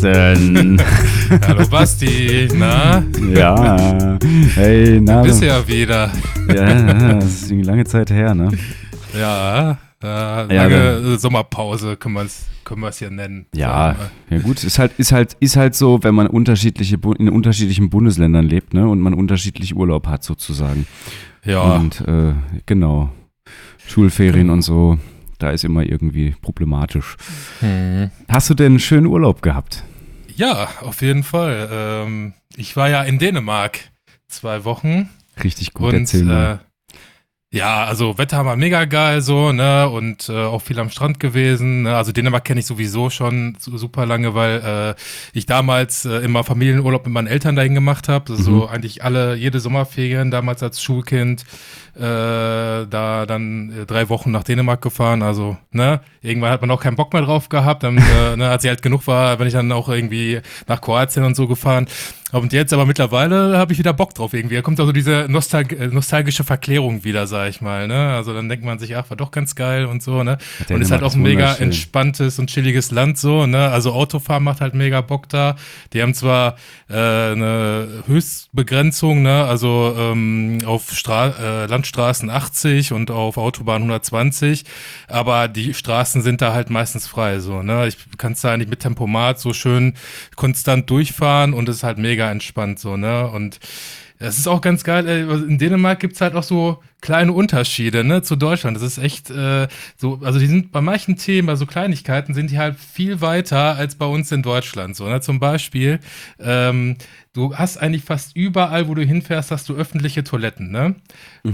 Carsten. Hallo Basti, na? Ja, hey, na. Du bist ja wieder. Ja, das ist eine lange Zeit her, ne? Ja, äh, lange Ja, Sommerpause können wir es können wir's hier nennen. Ja, ja gut, ist halt, ist halt, ist halt so, wenn man unterschiedliche, in unterschiedlichen Bundesländern lebt, ne? Und man unterschiedlich Urlaub hat sozusagen. Ja, Und äh, genau, Schulferien und so, da ist immer irgendwie problematisch. hm. Hast du denn einen schönen Urlaub gehabt? Ja, auf jeden Fall. Ähm, ich war ja in Dänemark zwei Wochen. Richtig gut, und äh, ja, also Wetter war mega geil so, ne? Und äh, auch viel am Strand gewesen. Ne? Also Dänemark kenne ich sowieso schon su- super lange, weil äh, ich damals äh, immer Familienurlaub mit meinen Eltern dahin gemacht habe. So Mhm. eigentlich alle, jede Sommerferien damals als Schulkind äh, da dann äh, drei Wochen nach Dänemark gefahren. Also, ne, irgendwann hat man auch keinen Bock mehr drauf gehabt. Dann, äh, ne, als sie halt genug war, bin ich dann auch irgendwie nach Kroatien und so gefahren. Und jetzt aber mittlerweile habe ich wieder Bock drauf irgendwie. Da kommt also diese nostal äh, nostalgische Verklärung wieder, sag ich mal. Ne? Also dann denkt man sich, ach, war doch ganz geil und so. Ne? Und ist halt auch ein mega entspanntes und chilliges Land so. Ne? Also Autofahren macht halt mega Bock da. Die haben zwar äh, eine Höchstbegrenzung, ne? also ähm, auf Stra äh, Landstraßen 80 und auf Autobahn 120, aber die Straßen sind da halt meistens frei. So, ne? Ich kann da eigentlich mit Tempomat so schön konstant durchfahren und es ist halt mega entspannt so, ne? Und das ist auch ganz geil. In Dänemark gibt's halt auch so kleine Unterschiede ne, zu Deutschland. Das ist echt äh, so, also die sind bei manchen Themen, bei so Kleinigkeiten, sind die halt viel weiter als bei uns in Deutschland. So, ne? Zum Beispiel, ähm, du hast eigentlich fast überall, wo du hinfährst, hast du öffentliche Toiletten, ne?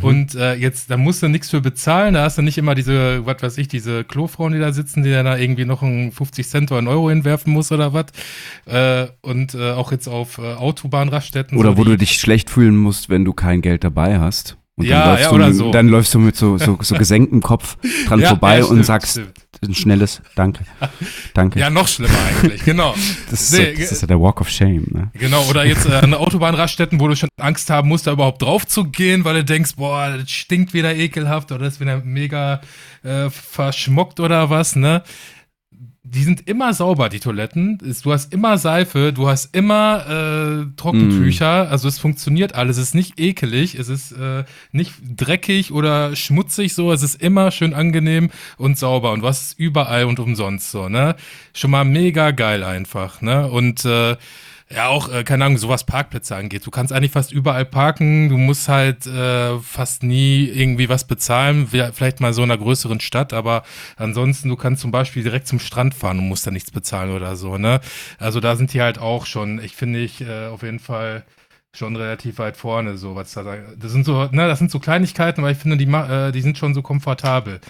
Und äh, jetzt, da musst du nichts für bezahlen, da hast du nicht immer diese, was weiß ich, diese Klofrauen, die da sitzen, die dann da irgendwie noch einen 50 Cent oder einen Euro hinwerfen muss oder was. Äh, und äh, auch jetzt auf äh, Autobahnraststätten. Oder so wo du dich schlecht fühlen musst, wenn du kein Geld dabei hast. Und Ja, dann läufst ja, du, so. Dann läufst du mit so, so, so gesenktem Kopf dran Ja, vorbei ja, und stimmt, sagst stimmt. ein schnelles Danke. Danke. Ja, noch schlimmer eigentlich, genau. das, ist nee, so, das ist ja der Walk of Shame, ne? Genau, oder jetzt äh, an Autobahnraststätten, wo du schon Angst haben musst, da überhaupt drauf zu gehen, weil du denkst, boah, das stinkt wieder ekelhaft oder das ist wieder mega äh, verschmockt oder was, ne? Die sind immer sauber, die Toiletten. Du hast immer Seife, du hast immer äh, Trockentücher. Also es funktioniert alles. Es ist nicht ekelig, es ist äh, nicht dreckig oder schmutzig so. Es ist immer schön angenehm und sauber. Und es überall und umsonst so, ne? Schon mal mega geil einfach, ne? Und äh, ja, auch, äh, keine Ahnung, so was Parkplätze angeht. Du kannst eigentlich fast überall parken. Du musst halt äh, fast nie irgendwie was bezahlen. Vielleicht mal so in einer größeren Stadt, aber ansonsten, du kannst zum Beispiel direkt zum Strand fahren und musst da nichts bezahlen oder so, ne? Also da sind die halt auch schon, ich finde ich, äh, auf jeden Fall schon relativ weit vorne, so was da. Das sind so, ne, das sind so Kleinigkeiten, aber ich finde, die, äh, die sind schon so komfortabel.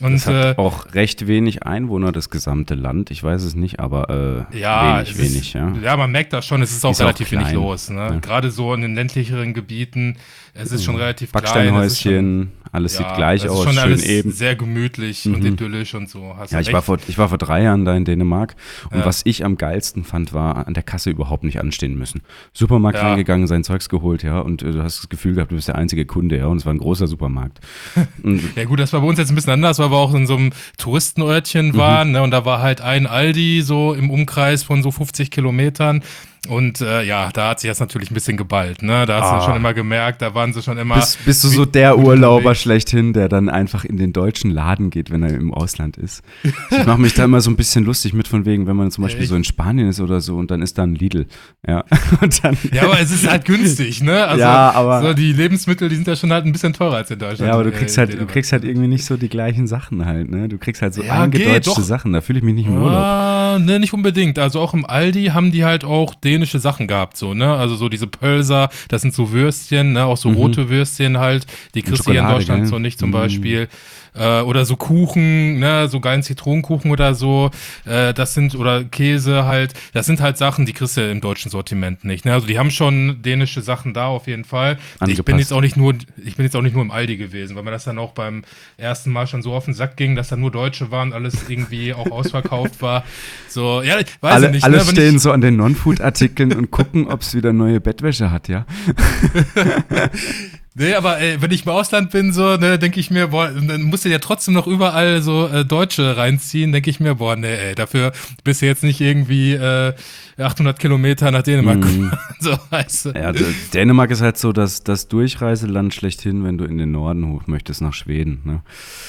Und Das hat äh, auch recht wenig Einwohner, das gesamte Land. Ich weiß es nicht, aber äh, Ja, wenig, es wenig, ist, ja. Ja, man merkt das schon, es ist auch Ist auch relativ wenig klein, los. Ne? ja. Gerade so in den ländlicheren Gebieten, es ist schon relativ klein. es ist Backsteinhäuschen, alles schon- sieht gleich aus, schon schön alles eben. sehr gemütlich und Mhm. idyllisch und so. Hast Ja, ich war, vor, ich war vor drei Jahren da in Dänemark und Ja. was ich am geilsten fand, war an der Kasse überhaupt nicht anstehen müssen. Supermarkt Ja. reingegangen, sein Zeugs geholt, ja, und äh, du hast das Gefühl gehabt, du bist der einzige Kunde, ja, und es war ein großer Supermarkt. Und Ja gut, das war bei uns jetzt ein bisschen anders, weil wir auch in so einem Touristenörtchen Mhm. waren ne? und da war halt ein Aldi so im Umkreis von so 50 Kilometern und äh, ja, da hat sich das natürlich ein bisschen geballt. Ne? Da hast Ah. du schon immer gemerkt, da waren sie schon immer... bist, bist du so der Urlauber schlechthin, der dann einfach in den deutschen Laden geht, wenn er im Ausland ist? Ich mache mich da immer so ein bisschen lustig mit von wegen, wenn man zum Beispiel Echt? so in Spanien ist oder so und dann ist da ein Lidl, ja, Ja, aber es ist halt günstig, ne? Also, Ja, aber- So die Lebensmittel, die sind ja schon halt ein bisschen teurer als in Deutschland. Ja, aber du äh, kriegst halt, du kriegst halt irgendwie nicht so die gleichen Sachen halt, ne? Du kriegst halt so Ja, geht eingedeutschte doch. Sachen, da fühle ich mich nicht im Urlaub. Ah, ne, nicht unbedingt. Also auch im Aldi haben die halt auch dänische Sachen gehabt, so, ne? Also so diese Pölser, das sind so Würstchen, ne? Auch so rote Würstchen halt. Die kriegst du hier in Deutschland gell? so nicht zum Mhm. Äh, oder so Kuchen, ne? So geilen Zitronenkuchen oder so. Äh, das sind, oder Käse halt. Das sind halt Sachen, die kriegst du im deutschen Sortiment nicht, ne? Also die haben schon dänische Sachen da auf jeden Fall. Ich bin Angepasst. jetzt auch nicht nur, ich bin jetzt auch nicht nur im Aldi gewesen, weil mir das dann auch beim ersten Mal schon so auf den Sack ging, dass da nur Deutsche waren, alles irgendwie auch ausverkauft war. So, ja, ich weiß Alle, ich nicht. alle ne, stehen so an den Non-Food-Artikeln und gucken, ob es wieder neue Bettwäsche hat, ja? Nee, aber ey, wenn ich im Ausland bin, so, ne, denke ich mir, boah, dann musst du ja trotzdem noch überall so äh, Deutsche reinziehen, denke ich mir, boah, nee, ey, dafür bist du jetzt nicht irgendwie äh, 800 Kilometer nach Dänemark. Mhm. so, weißt du. Ja, D- Dänemark ist halt so das, das Durchreiseland schlechthin, wenn du in den Norden hoch möchtest, nach Schweden. Ne?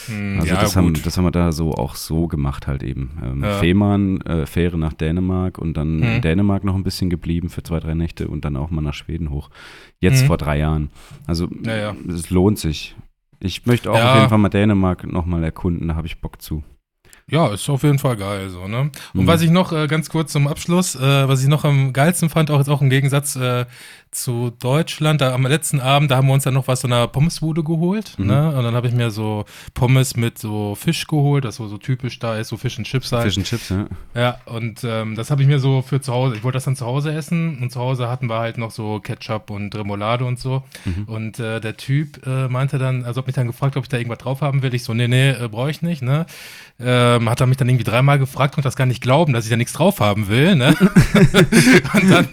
Hm, Also ja, das, haben, das haben wir da so auch so gemacht halt eben. Ähm, Ja. Fehmarn, äh, Fähre nach Dänemark und dann Mhm. in Dänemark noch ein bisschen geblieben für zwei, drei Nächte und dann auch mal nach Schweden hoch. Jetzt Mhm. vor drei Jahren. Also es lohnt sich. Ich möchte auch auf jeden Fall mal Dänemark nochmal erkunden, da habe ich Bock zu. Ja, ist auf jeden Fall geil, so, ne? Und Mhm. was ich noch, äh, ganz kurz zum Abschluss, äh, was ich noch am geilsten fand, auch jetzt auch im Gegensatz äh, zu Deutschland, da am letzten Abend, da haben wir uns dann noch was so einer Pommesbude geholt, Mhm. ne? Und dann habe ich mir so Pommes mit so Fisch geholt, das so, so typisch da ist, so Fish and Chips halt. Fish and Chips, ja. Ja, und ähm, das habe ich mir so für zu Hause, ich wollte das dann zu Hause essen und zu Hause hatten wir halt noch so Ketchup und Remoulade und so. Mhm. Und äh, der Typ äh, meinte dann, also hat mich dann gefragt, ob ich da irgendwas drauf haben will. Ich so, nee, nee, äh, brauche ich nicht, ne? Ähm, hat er mich dann irgendwie dreimal gefragt und das gar nicht glauben, dass ich da nichts drauf haben will, ne? und dann,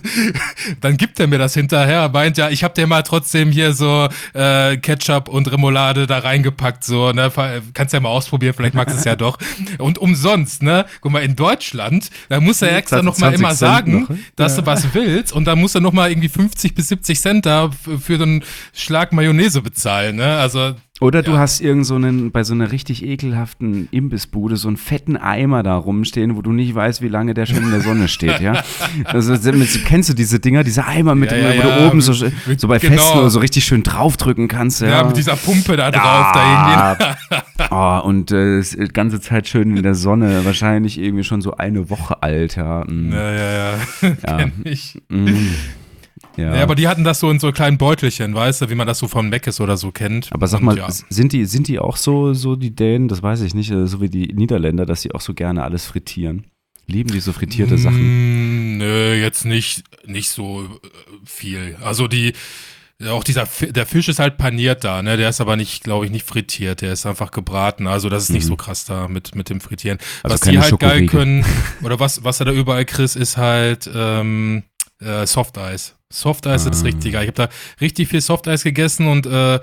dann gibt er mir das hinterher, meint ja, ich habe dir mal trotzdem hier so äh, Ketchup und Remoulade da reingepackt, so, ne? Kannst ja mal ausprobieren, vielleicht magst du es ja doch. Und umsonst, ne? Guck mal, in Deutschland, da muss er extra noch mal 20 immer Cent sagen, noch, ne? dass du was willst und dann musst du noch mal irgendwie 50 bis 70 Cent da für den Schlag Mayonnaise bezahlen, ne? Also Oder du Ja. hast irgend so einen, bei so einer richtig ekelhaften Imbissbude so einen fetten Eimer da rumstehen, wo du nicht weißt, wie lange der schon in der Sonne steht, ja? Also, kennst du diese Dinger, diese Eimer, mit Ja, ja, wo du oben so, so bei genau. Festen so richtig schön draufdrücken kannst, ja? mit dieser Pumpe da drauf, da irgendwie. Ah, und äh, die ganze Zeit schön in der Sonne, wahrscheinlich irgendwie schon so eine Woche alt, ja. Mm, Ja, ja, ja. Ja. Kenn ich. mm, ja. Ja. aber die hatten das so in so kleinen Beutelchen, weißt du, wie man das so von Meckes oder so kennt. Aber sag Und mal, ja. sind, die, sind die auch so, so die Dänen, das weiß ich nicht, äh, so wie die Niederländer, dass sie auch so gerne alles frittieren? Lieben die so frittierte Sachen? Mm, Nö, jetzt nicht, nicht so äh, viel. Also die, auch dieser, der Fisch ist halt paniert da, ne? Der ist aber nicht, glaube ich, nicht frittiert, der ist einfach gebraten. Also das ist nicht Mhm. so krass da mit, mit dem Frittieren. Also was die halt geil können, oder was, was er da überall kriegst, ist halt ähm, äh, Softeis. Softeis ist Ah. richtig geil. Ich habe da richtig viel Softeis gegessen und äh,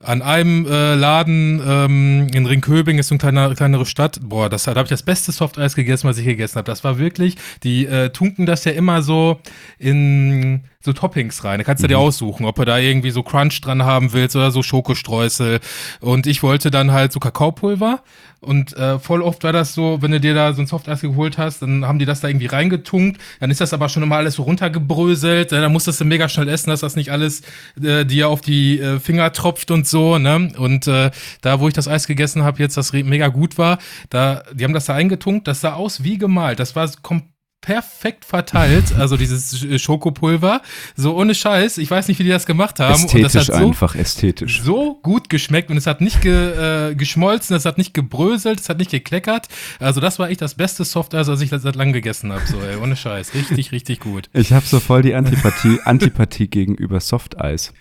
an einem äh, Laden ähm, in Ringköbing ist so eine kleine, kleinere Stadt. Boah, das, da habe ich das beste Softeis gegessen, was ich gegessen habe. Das war wirklich, die äh, tunken das ja immer so in so Toppings rein. Da kannst du dir Mhm. aussuchen, ob du da irgendwie so Crunch dran haben willst oder so Schokostreusel. Und ich wollte dann halt so Kakaopulver. Und äh, voll oft war das so, wenn du dir da so ein Softeis geholt hast, dann haben die das da irgendwie reingetunkt. Dann ist das aber schon immer alles so runtergebröselt. Äh, Dann musstest du mega schnell essen, dass das nicht alles äh, dir auf die äh, Finger tropft und so. Ne? Und äh, da, wo ich das Eis gegessen habe, jetzt das mega gut war, da, die haben das da eingetunkt. Das sah aus wie gemalt. Das war komplett perfekt verteilt, also dieses Sch- Schokopulver, so ohne Scheiß. Ich weiß nicht, wie die das gemacht haben. und das Ästhetisch hat so, einfach, ästhetisch. so gut geschmeckt und es hat nicht ge, äh, geschmolzen, es hat nicht gebröselt, es hat nicht gekleckert. Also das war echt das beste Softeis, was ich seit langem gegessen habe. So, ey, ohne Scheiß. Richtig, richtig gut. Ich habe so voll die Antipathie, Antipathie gegenüber Softeis.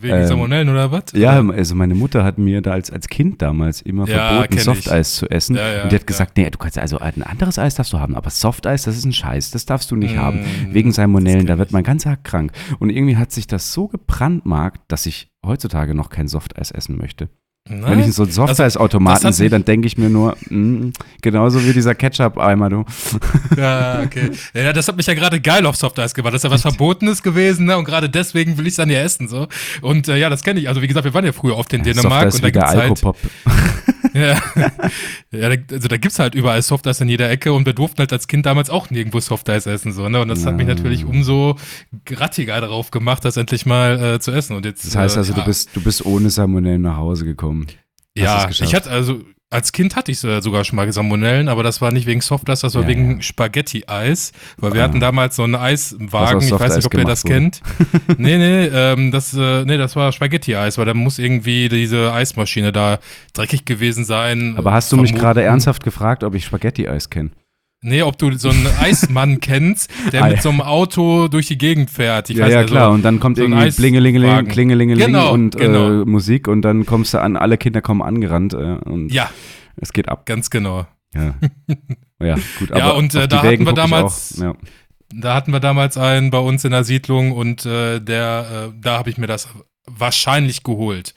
Wegen Ähm, Salmonellen oder was? Ja, also meine Mutter hat mir da als, als Kind damals immer Ja, verboten, kenn ich. Softeis zu essen. Ja, ja, und die hat gesagt, nee, du kannst also ein anderes Eis darfst du haben, aber Softeis, das ist ein Scheiß, das darfst du nicht Mm, haben. Wegen Salmonellen, da wird ganzer Hack krank. Und irgendwie hat sich das so gebrandmarkt, dass ich heutzutage noch kein Softeis essen möchte. Nein? Wenn ich so einen das Softeis-Automaten hat sehe, dann denke ich mir nur, mm, genauso wie dieser Ketchup-Eimer, du. Ja, okay. Ja, das hat mich ja gerade geil auf Softeis gemacht. Das ist ja was Verbotenes gewesen, ne? Und gerade deswegen will ich es dann ja essen, so. Und äh, ja, das kenne ich. Also, wie gesagt, wir waren ja früher oft in Dänemark Softeis und da wie der gibt's halt. Alkopop. Ja, ja da- also da gibt's halt überall Softeis in jeder Ecke und wir durften halt als Kind damals auch nirgendwo Softeis essen, so, ne? Und das hat mich Ja. natürlich umso grattiger darauf gemacht, das endlich mal äh, zu essen. Und jetzt, Das heißt also, äh, ja, du, bist, du bist ohne Salmonellen nach Hause gekommen. Hast es Ja, ich hatte also, als Kind hatte ich sogar schon mal Salmonellen, aber das war nicht wegen Softeis, das war Ja, wegen ja. Spaghetti-Eis, weil wir Ah. hatten damals so einen Eiswagen, ich weiß nicht, ob ihr das gemacht kennt. nee, nee, ähm, das, äh, nee, das war Spaghetti-Eis, weil da muss irgendwie diese Eismaschine da dreckig gewesen sein. Aber hast du mich Vermuten. gerade ernsthaft gefragt, ob ich Spaghetti-Eis kenne? Nee, ob du so einen Eismann kennst, der mit so einem Auto durch die Gegend fährt. Ich ja, weiß ja, also, klar. Und dann kommt so irgendwie Blingelingeling. Klingelingeling Genau, und genau. Äh, Musik und dann kommst du an, alle Kinder kommen angerannt äh, und Ja, es geht ab. ganz genau. Ja, ja gut. Ja, und, äh, da hatten Wägen wir guck ich damals-. Da hatten wir damals einen bei uns in der Siedlung und äh, der, äh, da habe ich mir das wahrscheinlich geholt.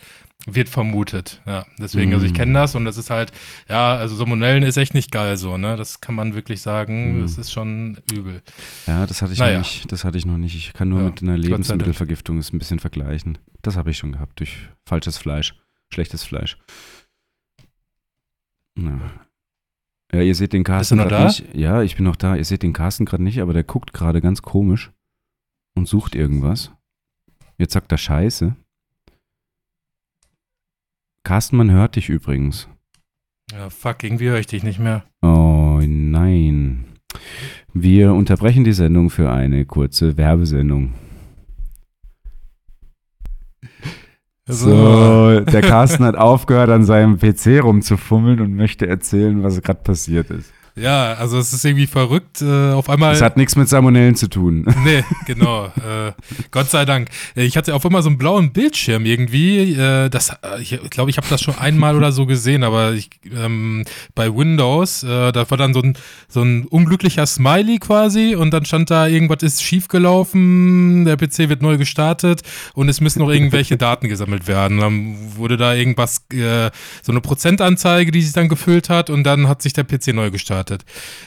Wird vermutet, ja. Deswegen, also ich Mhm. kenne das und das ist halt, ja, also Salmonellen ist echt nicht geil so, ne? Das kann man wirklich sagen, Mhm. das ist schon übel. Ja, das hatte ich Naja. noch nicht. Das hatte ich noch nicht. Ich kann nur Ja, mit einer. Lebensmittelvergiftung es ein bisschen vergleichen. Das habe ich schon gehabt durch falsches Fleisch, schlechtes Fleisch. Ja. Ja, ihr seht den Carsten da? nicht. Ja, ich bin noch da. Ihr seht den Carsten gerade nicht, aber der guckt gerade ganz komisch und sucht irgendwas. Jetzt sagt er Scheiße. Carsten, man hört dich übrigens. Ja, fuck, irgendwie höre ich dich nicht mehr. Oh nein. Wir unterbrechen die Sendung für eine kurze Werbesendung. So, der Carsten hat aufgehört, an seinem PC rumzufummeln und möchte erzählen, was gerade passiert ist. Ja, also es ist irgendwie verrückt. Äh, auf einmal. Das hat nichts mit Salmonellen zu tun. Nee, genau. äh, Gott sei Dank. Ich hatte auf immer so einen blauen Bildschirm irgendwie. Äh, das, äh, ich glaube, ich habe das schon einmal oder so gesehen, aber ich, ähm, bei Windows, äh, da war dann so ein, so ein unglücklicher Smiley quasi und dann stand da, irgendwas ist schiefgelaufen, der PC wird neu gestartet und es müssen noch irgendwelche Daten gesammelt werden. Dann wurde da irgendwas, äh, so eine Prozentanzeige, die sich dann gefüllt hat und dann hat sich der PC neu gestartet.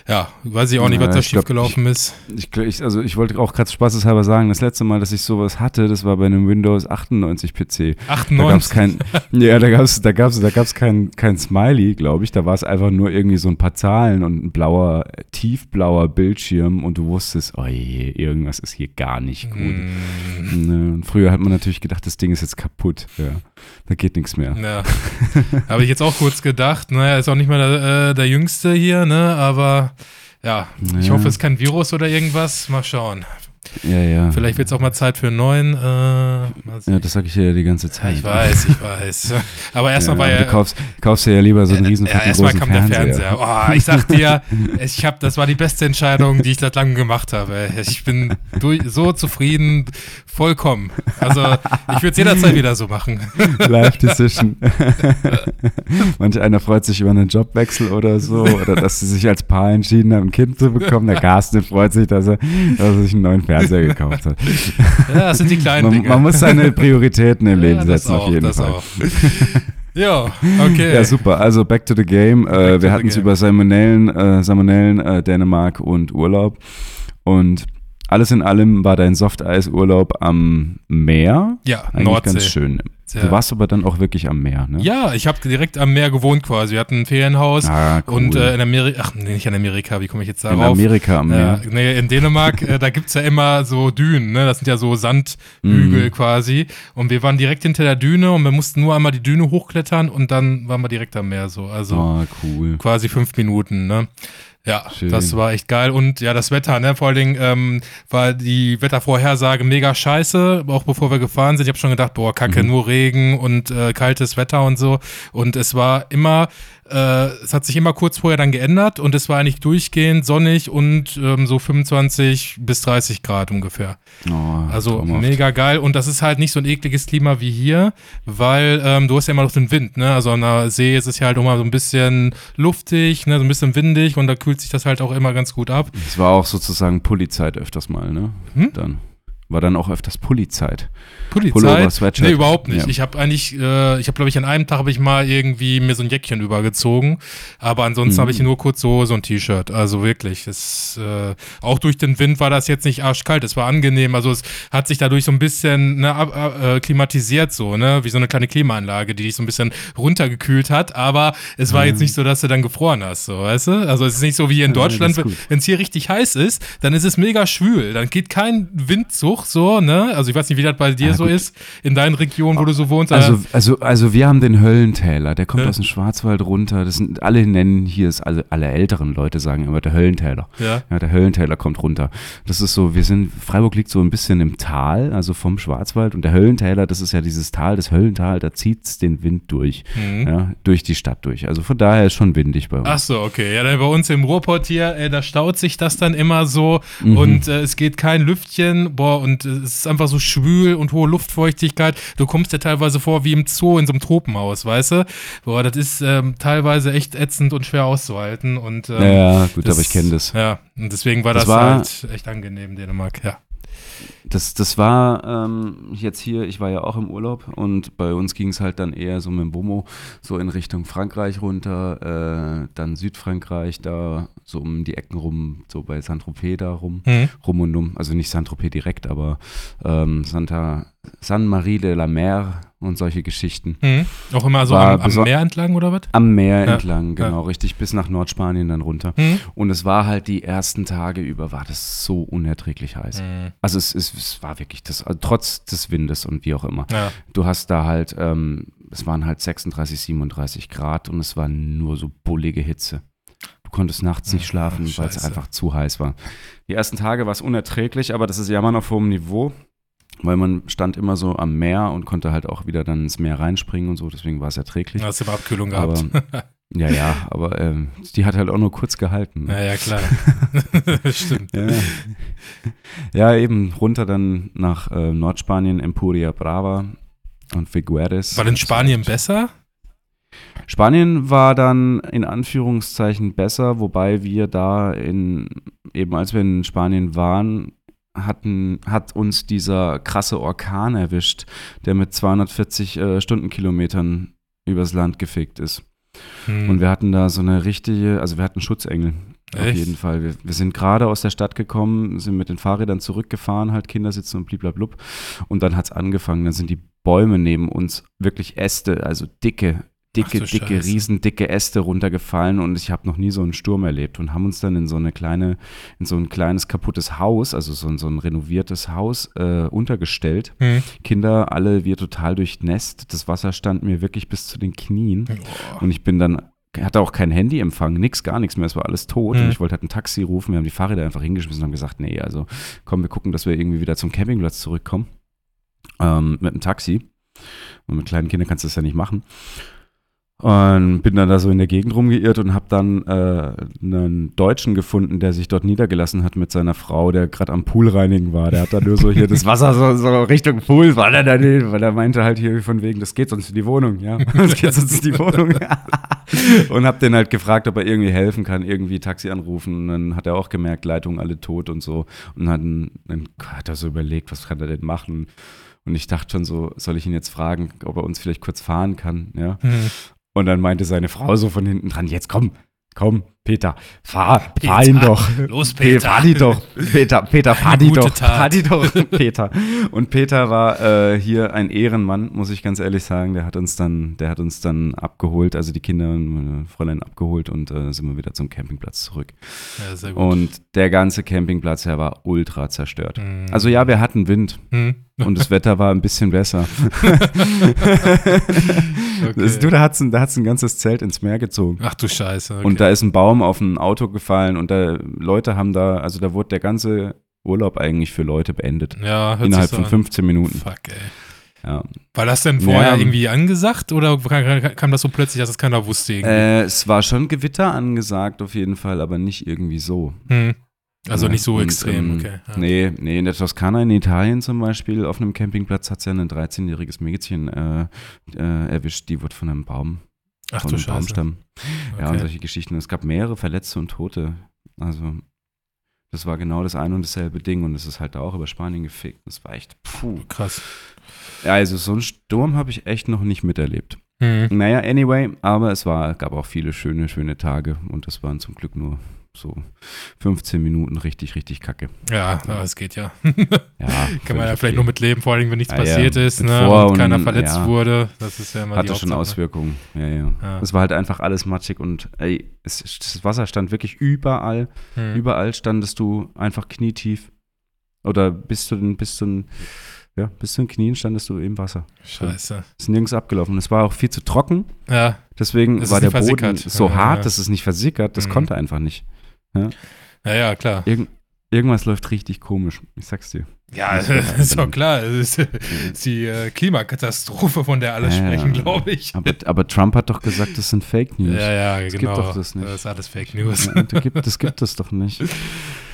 Ja, weiß ich auch nicht, Ja, was da schiefgelaufen ist. Ich, ich, also ich wollte auch gerade spaßeshalber sagen, das letzte Mal, dass ich sowas hatte, das war bei einem Windows 98 PC. Da gab es 98. kein, ja, da gab's, da gab's, da gab's kein, kein Smiley, glaube ich. Da war es einfach nur irgendwie so ein paar Zahlen und ein blauer, tiefblauer Bildschirm und du wusstest, oh je, irgendwas ist hier gar nicht gut. Mm. Ne, Und früher hat man natürlich gedacht, das Ding ist jetzt kaputt. Ja, da geht nichts mehr. Ja, habe ich jetzt auch kurz gedacht. Naja, ist auch nicht mehr der, äh, der Jüngste hier, ne? Aber ja, ich Ja. hoffe, es ist kein Virus oder irgendwas. Mal schauen. Ja, ja. Vielleicht wird es auch mal Zeit für einen neuen. Äh. Ja, das sage ich dir ja die ganze Zeit. ich weiß, ich weiß. Aber erstmal ja, war ja. du kaufst, kaufst dir ja lieber so einen riesen ja, erstmal kam der Fernseher. Fernseher. Oh, ich sag dir, ich hab, das war die beste Entscheidung, die ich seit langem gemacht habe. Ich bin durch, so zufrieden, vollkommen. Also ich würde es jederzeit wieder so machen. Live Decision. Manch einer freut sich über einen Jobwechsel oder so, oder dass sie sich als Paar entschieden haben, ein Kind zu bekommen. Der Carsten freut sich, dass er, dass er sich einen neuen Fernseher gekauft hat. Ja, das sind die kleinen Man, Dinge. man muss seine Prioritäten im Leben Ja, setzen, auf auch, jeden das Fall. Auch. ja, okay. Ja, super. Also back to the game. Äh, wir hatten es über Salmonellen, äh, Salmonellen äh, Dänemark und Urlaub. Und alles in allem war dein Softeis-Urlaub am Meer. Ja, Eigentlich Nordsee. ganz schön. Du warst aber dann auch wirklich am Meer, ne? Ja, ich habe direkt am Meer gewohnt quasi. Wir hatten ein Ferienhaus Ah, cool. und äh, in Amerika, ach nee, nicht in Amerika, wie komme ich jetzt in darauf? Amerika am Meer. nee, in Dänemark, äh, da gibt's ja immer so Dünen, ne? Das sind ja so Sandhügel Mhm. quasi. Und wir waren direkt hinter der Düne und wir mussten nur einmal die Düne hochklettern und dann waren wir direkt am Meer so. Also Oh, cool. quasi fünf Minuten, ne? Ja, Schön. das war echt geil. Und ja, das Wetter, ne? Vor allen Dingen ähm, war die Wettervorhersage mega scheiße, auch bevor wir gefahren sind. Ich habe schon gedacht, boah, kacke, Mhm. nur Regen und äh, kaltes Wetter und so. Und es war immer, äh, es hat sich immer kurz vorher dann geändert und es war eigentlich durchgehend sonnig und ähm, so 25 bis 30 Grad ungefähr. Oh, Also traumhaft. mega geil. Und das ist halt nicht so ein ekliges Klima wie hier, weil ähm, du hast ja immer noch den Wind, ne? Also an der See ist es ja halt immer so ein bisschen luftig, ne? So ein bisschen windig und da kühlt sich das halt auch immer ganz gut ab. Es war auch sozusagen Pullizeit öfters mal, ne? Hm? Dann. War dann auch öfters Pullizeit. Sweatshirt. Nee, überhaupt nicht. Ja. Ich habe eigentlich, äh, ich habe glaube ich an einem Tag habe ich mal irgendwie mir so ein Jäckchen übergezogen, aber ansonsten Mhm. habe ich nur kurz so so ein T-Shirt. Also wirklich, es, äh, auch durch den Wind war das jetzt nicht arschkalt. Es war angenehm. Also es hat sich dadurch so ein bisschen ne, ab, ab, äh, klimatisiert so, ne, wie so eine kleine Klimaanlage, die dich so ein bisschen runtergekühlt hat. Aber es war jetzt nicht so, dass du dann gefroren hast, so, weißt du? Also es ist nicht so wie hier in Deutschland, wenn es hier richtig heiß ist, dann ist es mega schwül. Dann geht kein Windzug so, ne? Also ich weiß nicht, wie das bei dir Ah, so gut. ist, in deinen Regionen, wo du so wohnst. Also, also, also wir haben den Höllentäler, der kommt Ja. aus dem Schwarzwald runter. Das sind alle nennen hier, ist also alle älteren Leute sagen immer der Höllentäler. ja. Ja, der Höllentäler kommt runter. Das ist so, wir sind, Freiburg liegt so ein bisschen im Tal, also vom Schwarzwald. Und der Höllentäler, das ist ja dieses Tal, das Höllental, da zieht's den Wind durch. Mhm. Ja, durch die Stadt durch. Also von daher ist schon windig bei uns. Ach so, okay. Ja, dann bei uns im Ruhrpott hier, ey, da staut sich das dann immer so Mhm. und äh, es geht kein Lüftchen, boah, und äh, es ist einfach so schwül und hohe Luftfeuchtigkeit. Du kommst dir teilweise vor wie im Zoo in so einem Tropenhaus, weißt du? Boah, das ist ähm, teilweise echt ätzend und schwer auszuhalten und ähm, ja, gut, das- aber ich kenne das. Ja, und deswegen war Das das, war- halt echt angenehm, Dänemark, ja. Das, das war ähm, jetzt hier, ich war ja auch im Urlaub und bei uns ging es halt dann eher so mit dem Bomo so in Richtung Frankreich runter, äh, dann Südfrankreich da so um die Ecken rum, so bei Saint-Tropez da rum, Mhm. rum und um, also nicht Saint-Tropez direkt, aber ähm, Santa, San Marie de la Mer und solche Geschichten. Mhm. Auch immer so am, am Meer entlang oder was? Am Meer Ja, entlang, genau, richtig, bis nach Nordspanien dann runter. Mhm. Und es war halt die ersten Tage über, war das so unerträglich heiß. Mhm. Also es, es, es war wirklich das, also trotz des Windes und wie auch immer. Ja. Du hast da halt, ähm, es waren halt 36, 37 Grad und es war nur so bullige Hitze. Du konntest nachts nicht Ach, schlafen, weil es einfach zu heiß war. Die ersten Tage war es unerträglich, aber das ist ja immer auf hohem Niveau, weil man stand immer so am Meer und konnte halt auch wieder dann ins Meer reinspringen und so, deswegen war es erträglich. Hast du immer Abkühlung Aber, gehabt? ja, ja, aber ähm, die hat halt auch nur kurz gehalten. ja, ja, klar. Stimmt. Ja. ja, eben runter dann nach äh, Nordspanien, Empuria Brava und Figueres. War in Spanien besser? Spanien war dann in Anführungszeichen besser, wobei wir da in, eben als wir in Spanien waren, hatten, hat uns dieser krasse Orkan erwischt, der mit 240 äh, Stundenkilometern übers Land gefegt ist. Hm. Und wir hatten da so eine richtige, also wir hatten Schutzengel. Auf Echt? jeden Fall. Wir, wir sind gerade aus der Stadt gekommen, sind mit den Fahrrädern zurückgefahren, halt Kindersitze und bliblablub. Und dann hat es angefangen. Dann sind die Bäume neben uns wirklich Äste, also dicke, dicke, dicke, Scheiße. riesendicke Äste runtergefallen. Und ich habe noch nie so einen Sturm erlebt und haben uns dann in so eine kleine, in so ein kleines kaputtes Haus, also so, ein- so ein renoviertes Haus, äh, untergestellt. Hm. Kinder, alle wir total durchnässt. Das Wasser stand mir wirklich bis zu den Knien. Boah. Und ich bin dann, hatte auch kein Handyempfang, nix, gar nichts mehr, es war alles tot. Mhm. Und ich wollte halt ein Taxi rufen, wir haben die Fahrräder einfach hingeschmissen und haben gesagt, nee, also komm, wir gucken, dass wir irgendwie wieder zum Campingplatz zurückkommen. Ähm, mit dem Taxi. Und mit kleinen Kindern kannst du das ja nicht machen. Und bin dann da so in der Gegend rumgeirrt und habe dann äh, einen Deutschen gefunden, der sich dort niedergelassen hat mit seiner Frau, der gerade am Pool reinigen war. Der hat da nur so hier das Wasser so, so Richtung Pool, weil er, da weil er meinte halt hier von wegen, das geht sonst in die Wohnung, ja. Das geht sonst in die Wohnung. und hab den halt gefragt, ob er irgendwie helfen kann, irgendwie Taxi anrufen. Und dann hat er auch gemerkt, Leitungen alle tot und so. Und hat, dann dann hat er so überlegt, was kann er denn machen? Und ich dachte schon so, soll ich ihn jetzt fragen, ob er uns vielleicht kurz fahren kann, ja. Hm. Und dann meinte seine Frau so von hinten dran, jetzt komm, komm, Peter, fahr, fahr Peter, ihn doch. los, Pe- Peter. Fahr die doch, Peter, Peter, fahr die doch, Tat. fahr die doch, Peter. Und Peter war äh, hier ein Ehrenmann, muss ich ganz ehrlich sagen. Der hat uns dann, der hat uns dann abgeholt, also die Kinder und meine Fräulein abgeholt und äh, sind wir wieder zum Campingplatz zurück. Ja, sehr gut. Und der ganze Campingplatz, der war ultra zerstört. Hm. Also ja, wir hatten Wind Hm. und das Wetter war ein bisschen besser. Okay. Du, da hat's ein, da hat's ein ganzes Zelt ins Meer gezogen. Ach du Scheiße. Okay. Und da ist ein Baum auf ein Auto gefallen und da Leute haben da, also da wurde der ganze Urlaub eigentlich für Leute beendet. ja, hört Innerhalb so von an. 15 Minuten. Fuck, ey. Ja. War das denn vorher Ja. irgendwie angesagt oder kam, das so plötzlich, dass es keiner wusste? Äh, es war schon Gewitter angesagt auf jeden Fall, aber nicht irgendwie so. Hm. Also nicht so und, extrem, ähm, okay. Ja. Nee, nee, in der Toskana in Italien zum Beispiel, auf einem Campingplatz hat es ja ein 13-jähriges Mädchen äh, äh, erwischt, die wurde von einem Baum, Ach von du einem. Baumstamm. Ja, und Okay. solche Geschichten. Es gab mehrere Verletzte und Tote. Also, das war genau das ein und dasselbe Ding und es ist halt auch über Spanien gefickt. Das war echt, puh. Krass. Ja, also so einen Sturm habe ich echt noch nicht miterlebt. Hm. Naja, anyway, aber es war, gab auch viele schöne, schöne Tage und das waren zum Glück nur so 15 Minuten richtig, richtig kacke. Ja, es geht ja. Ja, Kann man ja vielleicht okay. nur mit leben, vor allem wenn nichts Ja, ja, passiert ist mit ne, Vor- und keiner und- verletzt ja. wurde. Das ist ja immer die Hatte schon Hauptsache. Auswirkungen. Ja, ja. Ja. Es war halt einfach alles matschig und ey, es, das Wasser stand wirklich überall. Hm. Überall standest du einfach knietief. Oder bis zu den, bis zu den, ja, bis zu den Knien standest du im Wasser. Scheiße. Ist nirgends abgelaufen. Es war auch viel zu trocken. Ja, Deswegen Es ist war der Boden so Ja, hart, ja. dass es nicht versickert. Das Mhm. konnte einfach nicht. Ja, ja klar. Irgend, irgendwas läuft richtig komisch. Ich sag's dir. Ja, Das ist doch klar. Es ist die äh, Klimakatastrophe, von der alle Ja, sprechen, ja. glaube ich. Aber, aber Trump hat doch gesagt, das sind Fake News. Ja, ja, Das genau. gibt doch das nicht. ist alles Fake News. Ja, das, gibt, das es doch nicht.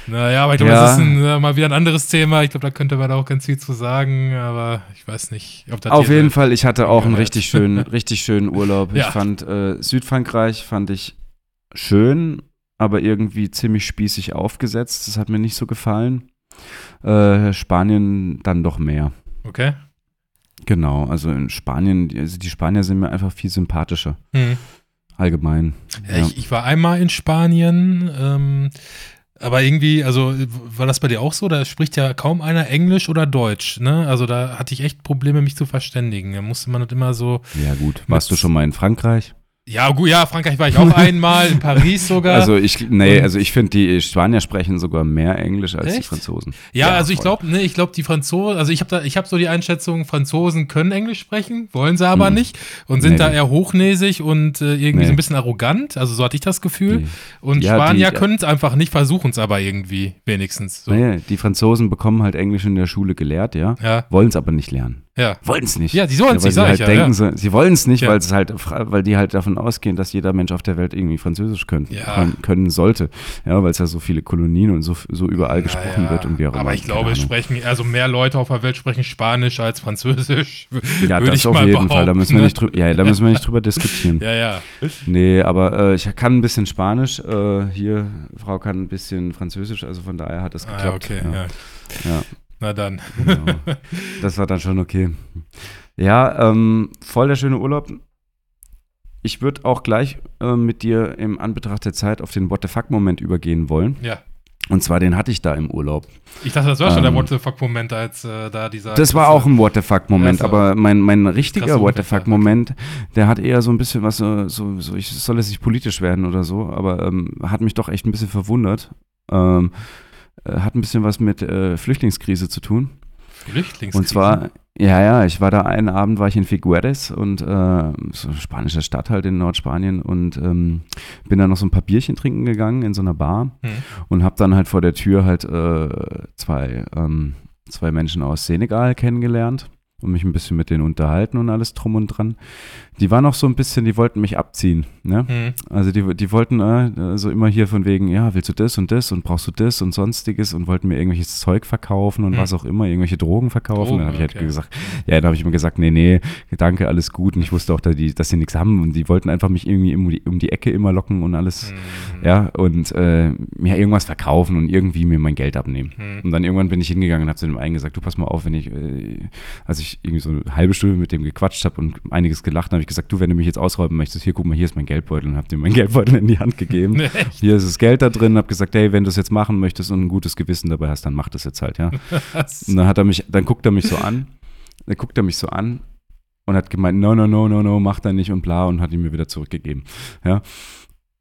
Naja, aber ich glaube, Ja. das ist ein, äh, mal wieder ein anderes Thema. Ich glaube, da könnte man auch ganz viel zu sagen, aber ich weiß nicht, ob das Auf jeden Fall, ich hatte auch einen richtig schönen, richtig schönen Urlaub. Ja. Ich fand äh, Südfrankreich fand ich schön, aber irgendwie ziemlich spießig aufgesetzt. Das hat mir nicht so gefallen. Äh, Spanien dann doch mehr. Okay. Genau, also in Spanien, also die Spanier sind mir einfach viel sympathischer. Hm. Allgemein. Ja, Ich, ich war einmal in Spanien, ähm, aber irgendwie, also war das bei dir auch so? Da spricht ja kaum einer Englisch oder Deutsch, ne? Also da hatte ich echt Probleme, mich zu verständigen. Da musste man das immer so. Ja, gut. Warst du schon mal in Frankreich? Ja, gut, ja, Frankreich war ich auch einmal, in Paris sogar. Also ich, nee, also ich finde, die Spanier sprechen sogar mehr Englisch als die Echt? Franzosen. Ja, also ich voll. glaube, ne, ich glaube, die Franzosen, also ich habe da, ich habe so die Einschätzung, Franzosen können Englisch sprechen, wollen sie aber Mhm. nicht und sind Nee, da eher hochnäsig und äh, irgendwie Nee. so ein bisschen arrogant. Also so hatte ich das Gefühl. Nee. Und Ja, Spanier die- können es einfach nicht, versuchen es aber irgendwie wenigstens. So. Nee, die Franzosen bekommen halt Englisch in der Schule gelehrt, ja. Ja, Wollen es aber nicht lernen. Ja. Wollen es nicht. Ja, die sollen's weil nicht, sie halt ich ja, denken, ja. Sie, sie wollen es nicht, Ja. weil es halt, weil die halt davon ausgehen, dass jeder Mensch auf der Welt irgendwie Französisch können, Ja. können, sollte. Ja, weil es ja so viele Kolonien und so, so überall gesprochen wird und wie auch immer. Aber ich glaube, es sprechen, also mehr Leute auf der Welt sprechen Spanisch als Französisch. Ja, das auf jeden Fall. Da müssen wir nicht drüber, ja, da müssen wir nicht drüber diskutieren. Ja, ja. Nee, aber äh, ich kann ein bisschen Spanisch. Äh, hier, Frau kann ein bisschen Französisch, also von daher hat das Ah, geklappt. okay, ja. Na dann. Genau. Das war dann schon okay. Ja, ähm, voll der schöne Urlaub. Ich würde auch gleich äh, mit dir im Anbetracht der Zeit auf den What the fuck-Moment übergehen wollen. Ja. Und zwar den hatte ich da im Urlaub. Ich dachte, das war schon der Ähm, What the fuck-Moment, als äh, da dieser. Das war auch ein What the fuck-Moment, Ja, aber mein, mein richtiger What the fuck-Moment, der hat eher so ein bisschen was, so, so, so ich soll es nicht politisch werden oder so, aber ähm, hat mich doch echt ein bisschen verwundert. Ähm, äh, hat ein bisschen was mit äh, Flüchtlingskrise zu tun. Flüchtlingskrise. Und zwar, ja, ja, ich war da einen Abend, war ich in Figueres und äh, so eine spanische Stadt halt in Nordspanien und ähm, bin da noch so ein paar Bierchen trinken gegangen in so einer Bar Hm. und habe dann halt vor der Tür halt äh, zwei, ähm, zwei Menschen aus Senegal kennengelernt und mich ein bisschen mit denen unterhalten und alles drum und dran. Die waren auch so ein bisschen, die wollten mich abziehen, ne? Hm. Also die, die wollten äh, so immer hier von wegen, ja, willst du das und das und brauchst du das und sonstiges und wollten mir irgendwelches Zeug verkaufen und Hm. was auch immer, irgendwelche Drogen verkaufen. Drogen, dann habe ich halt okay. gesagt, ja, dann habe ich immer gesagt, nee, nee, danke, alles gut. Und ich wusste auch, dass, die, dass sie nichts haben und die wollten einfach mich irgendwie um die, um die Ecke immer locken und alles, Hm. ja, und äh, mir irgendwas verkaufen und irgendwie mir mein Geld abnehmen. Hm. Und dann irgendwann bin ich hingegangen und habe zu dem einen gesagt, du pass mal auf, wenn ich, äh, als ich irgendwie so eine halbe Stunde mit dem gequatscht habe und einiges gelacht, habe ich gesagt, du, wenn du mich jetzt ausräumen möchtest, hier guck mal, hier ist mein Geldbeutel und habe dir mein Geldbeutel in die Hand gegeben. Hier ist das Geld da drin, habe gesagt, hey, wenn du es jetzt machen möchtest und ein gutes Gewissen dabei hast, dann mach das jetzt halt, ja. Und dann hat er mich, dann guckt er mich so an, dann guckt er mich so an und hat gemeint, no, no, no, no, no, mach da nicht und bla und hat ihn mir wieder zurückgegeben, ja.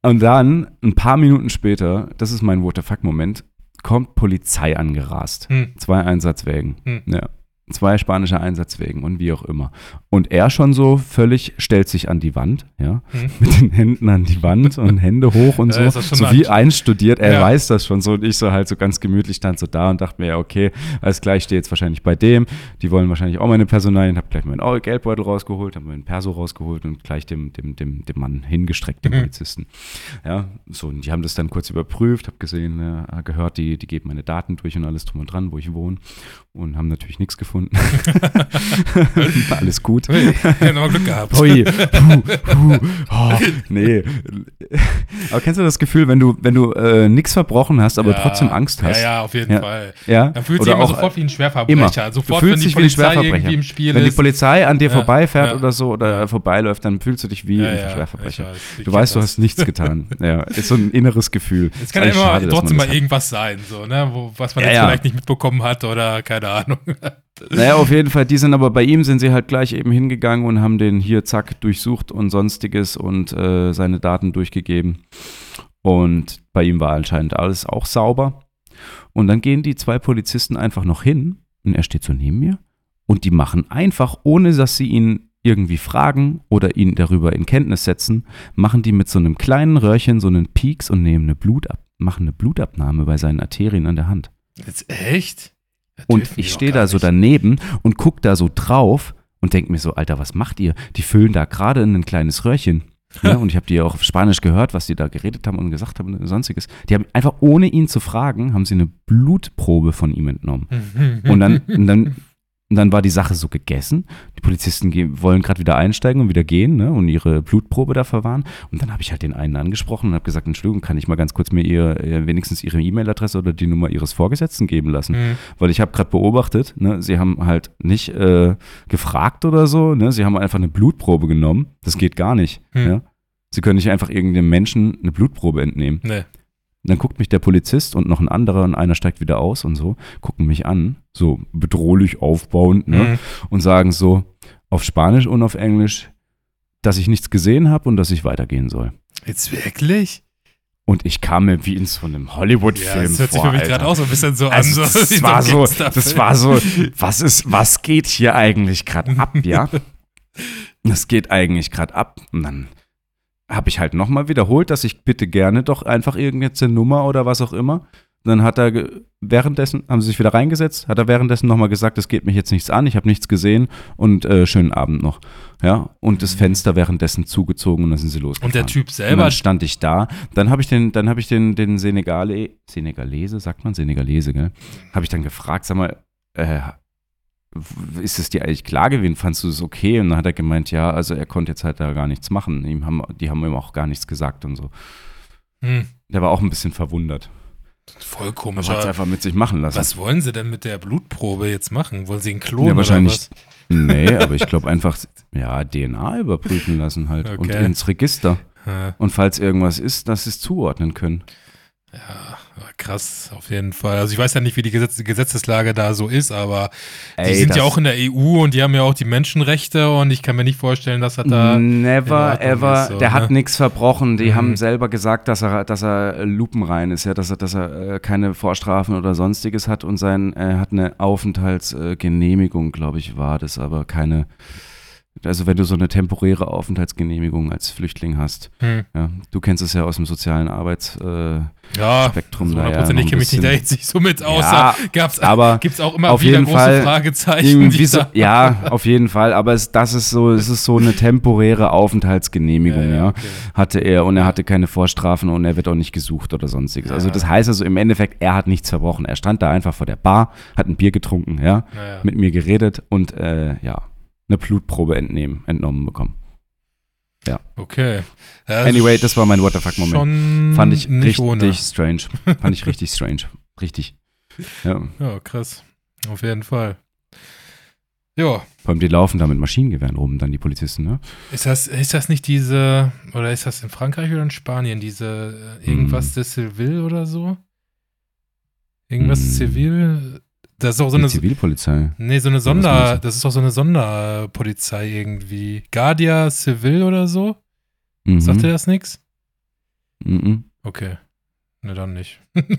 Und dann, ein paar Minuten später, das ist mein What the fuck-Moment, kommt Polizei angerast. Hm. Zwei Einsatzwägen. Hm. Ja. Zwei spanische Einsatzwägen und wie auch immer. Und er schon so völlig stellt sich an die Wand, ja, Hm. mit den Händen an die Wand und Hände hoch und so, so wie einstudiert. Er Ja. weiß das schon so und ich so halt so ganz gemütlich stand so da und dachte mir, ja, okay, alles klar, ich stehe jetzt wahrscheinlich bei dem. Die wollen wahrscheinlich auch meine Personalien. Habe gleich meinen oh, Geldbeutel rausgeholt, habe meinen Perso rausgeholt und gleich dem, dem, dem, dem Mann hingestreckt, dem Mhm. Polizisten. Ja, so, und die haben das dann kurz überprüft, habe gesehen, äh, gehört, die, die geben meine Daten durch und alles drum und dran, wo ich wohne und haben natürlich nichts gefunden. alles gut. Hey, ja, nochmal Glück gehabt. Hui, puh, puh, oh, nee. Aber kennst du das Gefühl, wenn du, wenn du äh, nichts verbrochen hast, aber Ja, trotzdem Angst hast? Ja, ja, auf jeden Ja. Fall. Ja? Dann fühlt sich immer auch, sofort wie ein Immer. Schwerverbrecher. Du Sofort, fühlst wenn die dich wie ein Schwerverbrecher. im Spiel Wenn die. Polizei an dir vorbeifährt oder so oder vorbeiläuft, dann fühlst du dich wie ein Schwerverbrecher. weiß, du weißt, du das. hast nichts getan. ja, ist so ein inneres Gefühl. Es kann ja immer schade, trotzdem mal irgendwas sein, so, ne? Wo, was man jetzt vielleicht nicht mitbekommen hat oder keine Ahnung. Naja, auf jeden Fall, die sind aber bei ihm, sind sie halt gleich eben hingegangen und haben den hier zack durchsucht und sonstiges und äh, seine Daten durchgegeben. Und bei ihm war anscheinend alles auch sauber. Und dann gehen die zwei Polizisten einfach noch hin und er steht so neben mir und die machen einfach, ohne dass sie ihn irgendwie fragen oder ihn darüber in Kenntnis setzen, machen die mit so einem kleinen Röhrchen so einen Pieks und nehmen eine Blutab machen eine Blutabnahme bei seinen Arterien an der Hand. Jetzt echt? Und ich stehe da so nicht. daneben und guck da so drauf und denk mir so, Alter, was macht ihr? Die füllen da gerade in ein kleines Röhrchen. Ja, und ich habe die auch auf Spanisch gehört, was die da geredet haben und gesagt haben und sonstiges. Die haben einfach, ohne ihn zu fragen, haben sie eine Blutprobe von ihm entnommen. Und dann, und dann Und dann war die Sache so gegessen. Die Polizisten ge- wollen gerade wieder einsteigen und wieder gehen ne, und ihre Blutprobe da verwahren. Und dann habe ich halt den einen angesprochen und habe gesagt, Entschuldigung, kann ich mal ganz kurz mir ihr, äh, wenigstens ihre E-Mail-Adresse oder die Nummer ihres Vorgesetzten geben lassen? Mhm. Weil ich habe gerade beobachtet, ne, sie haben halt nicht äh, gefragt oder so, ne, sie haben einfach eine Blutprobe genommen. Das geht gar nicht. Hm. Ja? Sie können nicht einfach irgendeinem Menschen eine Blutprobe entnehmen. Nee. Dann guckt mich der Polizist und noch ein anderer und einer steigt wieder aus und so, gucken mich an, so bedrohlich aufbauend, ne? Mhm. Und sagen so auf Spanisch und auf Englisch, dass ich nichts gesehen habe und dass ich weitergehen soll. Jetzt wirklich? Und ich kam mir wie in so einem Hollywood-Film das hört sich vor. für mich gerade auch so ein bisschen so Also an. So, das, war so, das war so, was ist, was geht hier eigentlich gerade ab, ja? Das geht eigentlich gerade ab. Und dann habe ich halt nochmal wiederholt, dass ich bitte gerne doch einfach irgendeine Nummer oder was auch immer. Dann hat er währenddessen, haben sie sich wieder reingesetzt, hat er währenddessen nochmal gesagt, es geht mich jetzt nichts an, ich habe nichts gesehen und äh, schönen Abend noch. Ja, und das Fenster währenddessen zugezogen und dann sind sie losgefahren. Und der Typ Und selber, dann stand ich da. Dann habe ich den, dann habe ich den, den Senegale, Senegalese, sagt man Senegalese, gell? Habe ich dann gefragt, sag mal, äh, ist es dir eigentlich klar gewesen? Fandst du es okay? Und dann hat er gemeint, ja, also er konnte jetzt halt da gar nichts machen. Ihm haben, die haben ihm auch gar nichts gesagt und so. hm, Der war auch ein bisschen verwundert. voll komisch. hat es einfach mit sich machen lassen. Was wollen sie denn mit der Blutprobe jetzt machen? Wollen sie ihn klonen Ja, wahrscheinlich. oder was? Nee, aber ich glaube einfach, ja, DNA überprüfen lassen halt und Okay. ins Register. Ja, Und falls irgendwas ist, dass sie es zuordnen können. ja, krass, auf jeden Fall. Also ich weiß ja nicht, wie die Gesetz Gesetzeslage da so ist, aber die Ey, sind ja auch in der EU und die haben ja auch die Menschenrechte und ich kann mir nicht vorstellen, dass er da. Never ever. ist, so, der ne? hat nichts verbrochen. Die Mhm. haben selber gesagt, dass er, dass er äh, lupenrein ist, ja, dass er, dass er äh, keine Vorstrafen oder sonstiges hat und sein, er hat eine Aufenthaltsgenehmigung, glaube ich, war das, aber keine. Also wenn du so eine temporäre Aufenthaltsgenehmigung als Flüchtling hast, Hm. ja, du kennst es ja aus dem sozialen Arbeitsspektrum äh, Ja, Spektrum da ja. kenne ich mich da bisschen. jetzt nicht so mit aus. Ja, Gab's, aber gibt's auch immer auf wieder jeden große Fall Fragezeichen. So, da- ja, auf jeden Fall. Aber es, das ist so, es ist so eine temporäre Aufenthaltsgenehmigung, ja. okay. Hatte er und er hatte keine Vorstrafen und er wird auch nicht gesucht oder sonstiges. Also Ja. das heißt also im Endeffekt, er hat nichts verbrochen. Er stand da einfach vor der Bar, hat ein Bier getrunken, ja, mit mir geredet und äh, ja, eine Blutprobe entnehmen, entnommen bekommen. Okay. Ja, Anyway, das war mein What the fuck-Moment. Schon Fand ich nicht richtig ohne. strange. Fand ich richtig strange. Richtig. Ja. Ja, krass. Auf jeden Fall. Ja, Vor allem die laufen da mit Maschinengewehren rum, dann die Polizisten, ne? ist das, ist das nicht diese, oder ist das in Frankreich oder in Spanien, diese äh, irgendwas Hm. de Civil oder so? Irgendwas Hm. Civil? Das ist auch so die eine, Zivilpolizei. nee, so eine Sonder, das ist auch so eine Sonderpolizei irgendwie. Guardia Civil oder so? Mhm. Sagt ihr das nix? Mhm. Okay. Ne, dann nicht.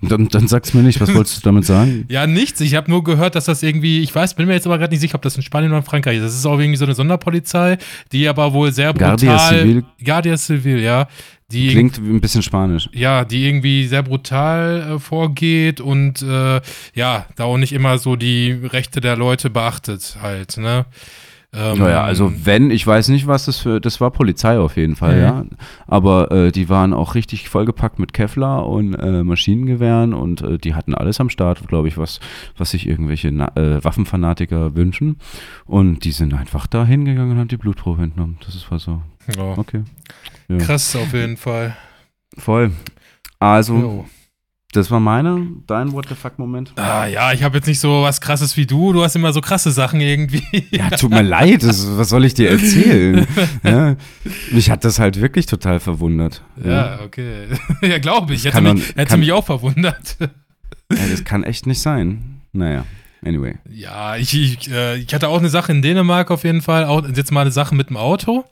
Dann, dann sag's mir nicht, was wolltest du damit sagen? Ja, nichts. Ich habe nur gehört, dass das irgendwie, ich weiß, bin mir jetzt aber gerade nicht sicher, ob das in Spanien oder in Frankreich ist. Das ist auch irgendwie so eine Sonderpolizei, die aber wohl sehr brutal. Guardia Civil Guardia Civil, ja. Die klingt wie ein bisschen spanisch. ja, die irgendwie sehr brutal äh, vorgeht und äh, ja, da auch nicht immer so die Rechte der Leute beachtet halt, ne? Ähm, Naja, also wenn, ich weiß nicht, was das für, das war Polizei auf jeden Fall, Mhm. ja. Aber äh, die waren auch richtig vollgepackt mit Kevlar und äh, Maschinengewehren und äh, die hatten alles am Start, glaube ich, was, was sich irgendwelche Na äh, Waffenfanatiker wünschen. Und die sind einfach da hingegangen und haben die Blutprobe entnommen. Das ist war so. Ja, Okay. Ja. krass auf jeden Fall. Voll. Also, Jo. das war meine, dein What the fuck-Moment. Ah, ja, ich habe jetzt nicht so was krasses wie du. Du hast immer so krasse Sachen irgendwie. Ja, tut mir leid, das, was soll ich dir erzählen? ja, mich hat das halt wirklich total verwundert. Ja, okay. ja, glaube ich. Hätte, mich, hätte mich auch verwundert. Ja, das kann echt nicht sein. Naja, anyway. Ja, ich, ich, äh, ich hatte auch eine Sache in Dänemark auf jeden Fall. Auch, jetzt mal eine Sache mit dem Auto.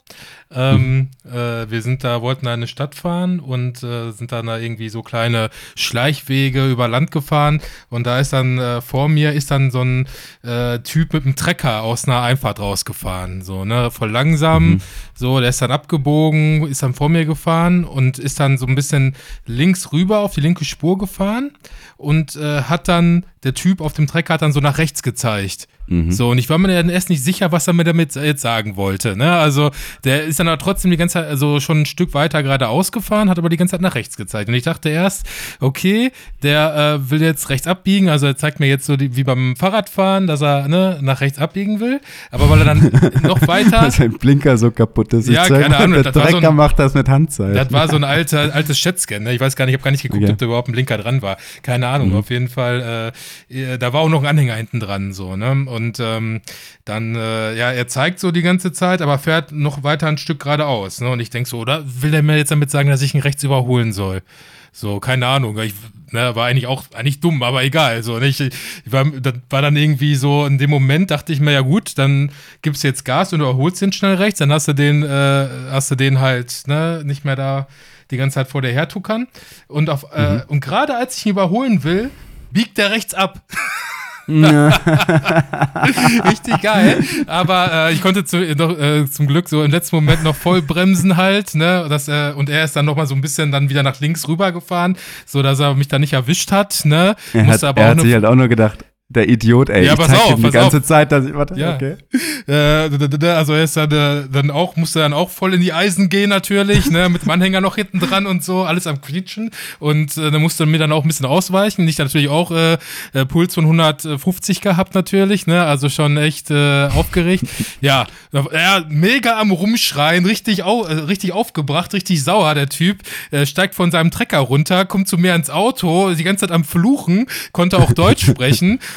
Ähm, äh, wir sind da, wollten da in eine Stadt fahren und äh, sind dann da irgendwie so kleine Schleichwege über Land gefahren. Und da ist dann äh, vor mir ist dann so ein äh, Typ mit einem Trecker aus einer Einfahrt rausgefahren. So, ne, voll langsam. Mhm. So, der ist dann abgebogen, ist dann vor mir gefahren und ist dann so ein bisschen links rüber auf die linke Spur gefahren und äh, hat dann, der Typ auf dem Trecker hat dann so nach rechts gezeigt. Mhm. So, und ich war mir dann erst nicht sicher, was er mir damit jetzt sagen wollte. Ne? Also, der ist dann aber trotzdem die ganze Zeit, also schon ein Stück weiter geradeaus gefahren, hat aber die ganze Zeit nach rechts gezeigt. Und ich dachte erst, okay, der äh, will jetzt rechts abbiegen, also er zeigt mir jetzt so die, wie beim Fahrradfahren, dass er ne, nach rechts abbiegen will. Aber weil er dann noch weiter. Dass sein Blinker so kaputt ist. Ja, keine Ahnung. Der Trecker so ein, macht das mit Handzeichen. Das war so ein alter, altes Schätzchen. Ne? Ich weiß gar nicht, ich habe gar nicht geguckt, okay. ob da überhaupt ein Blinker dran war. Keine Ahnung. Mhm. Auf jeden Fall, äh, da war auch noch ein Anhänger hinten dran. so ne? Und ähm, dann, äh, ja, er zeigt so die ganze Zeit, aber fährt noch weiter ein Stück geradeaus. Ne? Und ich denke so, oder will er mir jetzt damit sagen, dass ich ihn rechts überholen soll? So, keine Ahnung. Ich ne, war eigentlich auch eigentlich dumm, aber egal. So, ne? ich, ich war, das war dann irgendwie so, in dem Moment dachte ich mir, ja gut, dann gibst du jetzt Gas und überholst ihn schnell rechts, dann hast du den, äh, hast du den halt ne, nicht mehr da die ganze Zeit vor dir hertuckern. Und, auf, äh, mhm. und gerade als ich ihn überholen will, biegt der rechts ab. Richtig geil. Aber äh, ich konnte zu, noch, äh, zum Glück so im letzten Moment noch voll bremsen halt, ne? Das, äh, und er ist dann noch mal so ein bisschen dann wieder nach links rüber gefahren, so dass er mich da nicht erwischt hat, ne? Er hat, er hat sich halt auch nur gedacht, der Idiot, ey. Ja, ich pass auf, die ganze auf. Zeit, dass ich, warte, ja. okay. Äh, also er ist dann, äh, dann auch, musste dann auch voll in die Eisen gehen natürlich, ne, mit dem Anhänger noch hinten dran und so, alles am quietschen und äh, dann musste mir dann auch ein bisschen ausweichen. Ich natürlich auch äh, äh Puls von 150 gehabt natürlich, ne, also schon echt äh, aufgeregt. ja, ja, mega am rumschreien, richtig, au, äh, richtig aufgebracht, richtig sauer, der Typ, äh, steigt von seinem Trecker runter, kommt zu mir ins Auto, die ganze Zeit am Fluchen, konnte auch Deutsch sprechen.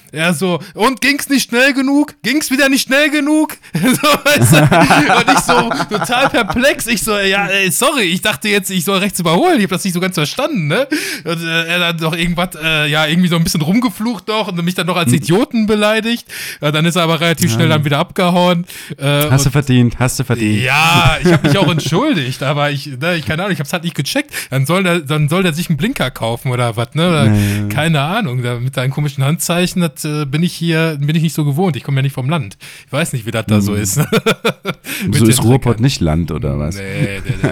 Er so, und ging's nicht schnell genug? Ging's wieder nicht schnell genug? so, weißt du? Und ich so total perplex. Ich so, ja, ey, sorry, ich dachte jetzt, ich soll rechts überholen. Ich habe das nicht so ganz verstanden, ne? Und äh, er hat doch irgendwas, äh, ja, irgendwie so ein bisschen rumgeflucht doch und mich dann noch als hm. Idioten beleidigt. Ja, dann ist er aber relativ schnell dann wieder abgehauen. Äh, hast du verdient, hast du verdient. Ja, ich habe mich auch entschuldigt, aber ich, ne, ich keine Ahnung, ich hab's halt nicht gecheckt. Dann soll der, dann soll der sich einen Blinker kaufen oder was, ne? Oder, nee. Keine Ahnung, da, mit seinen komischen Handzeichen, das äh, bin ich hier, bin ich nicht so gewohnt. Ich komme ja nicht vom Land. Ich weiß nicht, wie das da hm. so ist. so ist Ruhrpott nicht Land oder was? Nee, nee,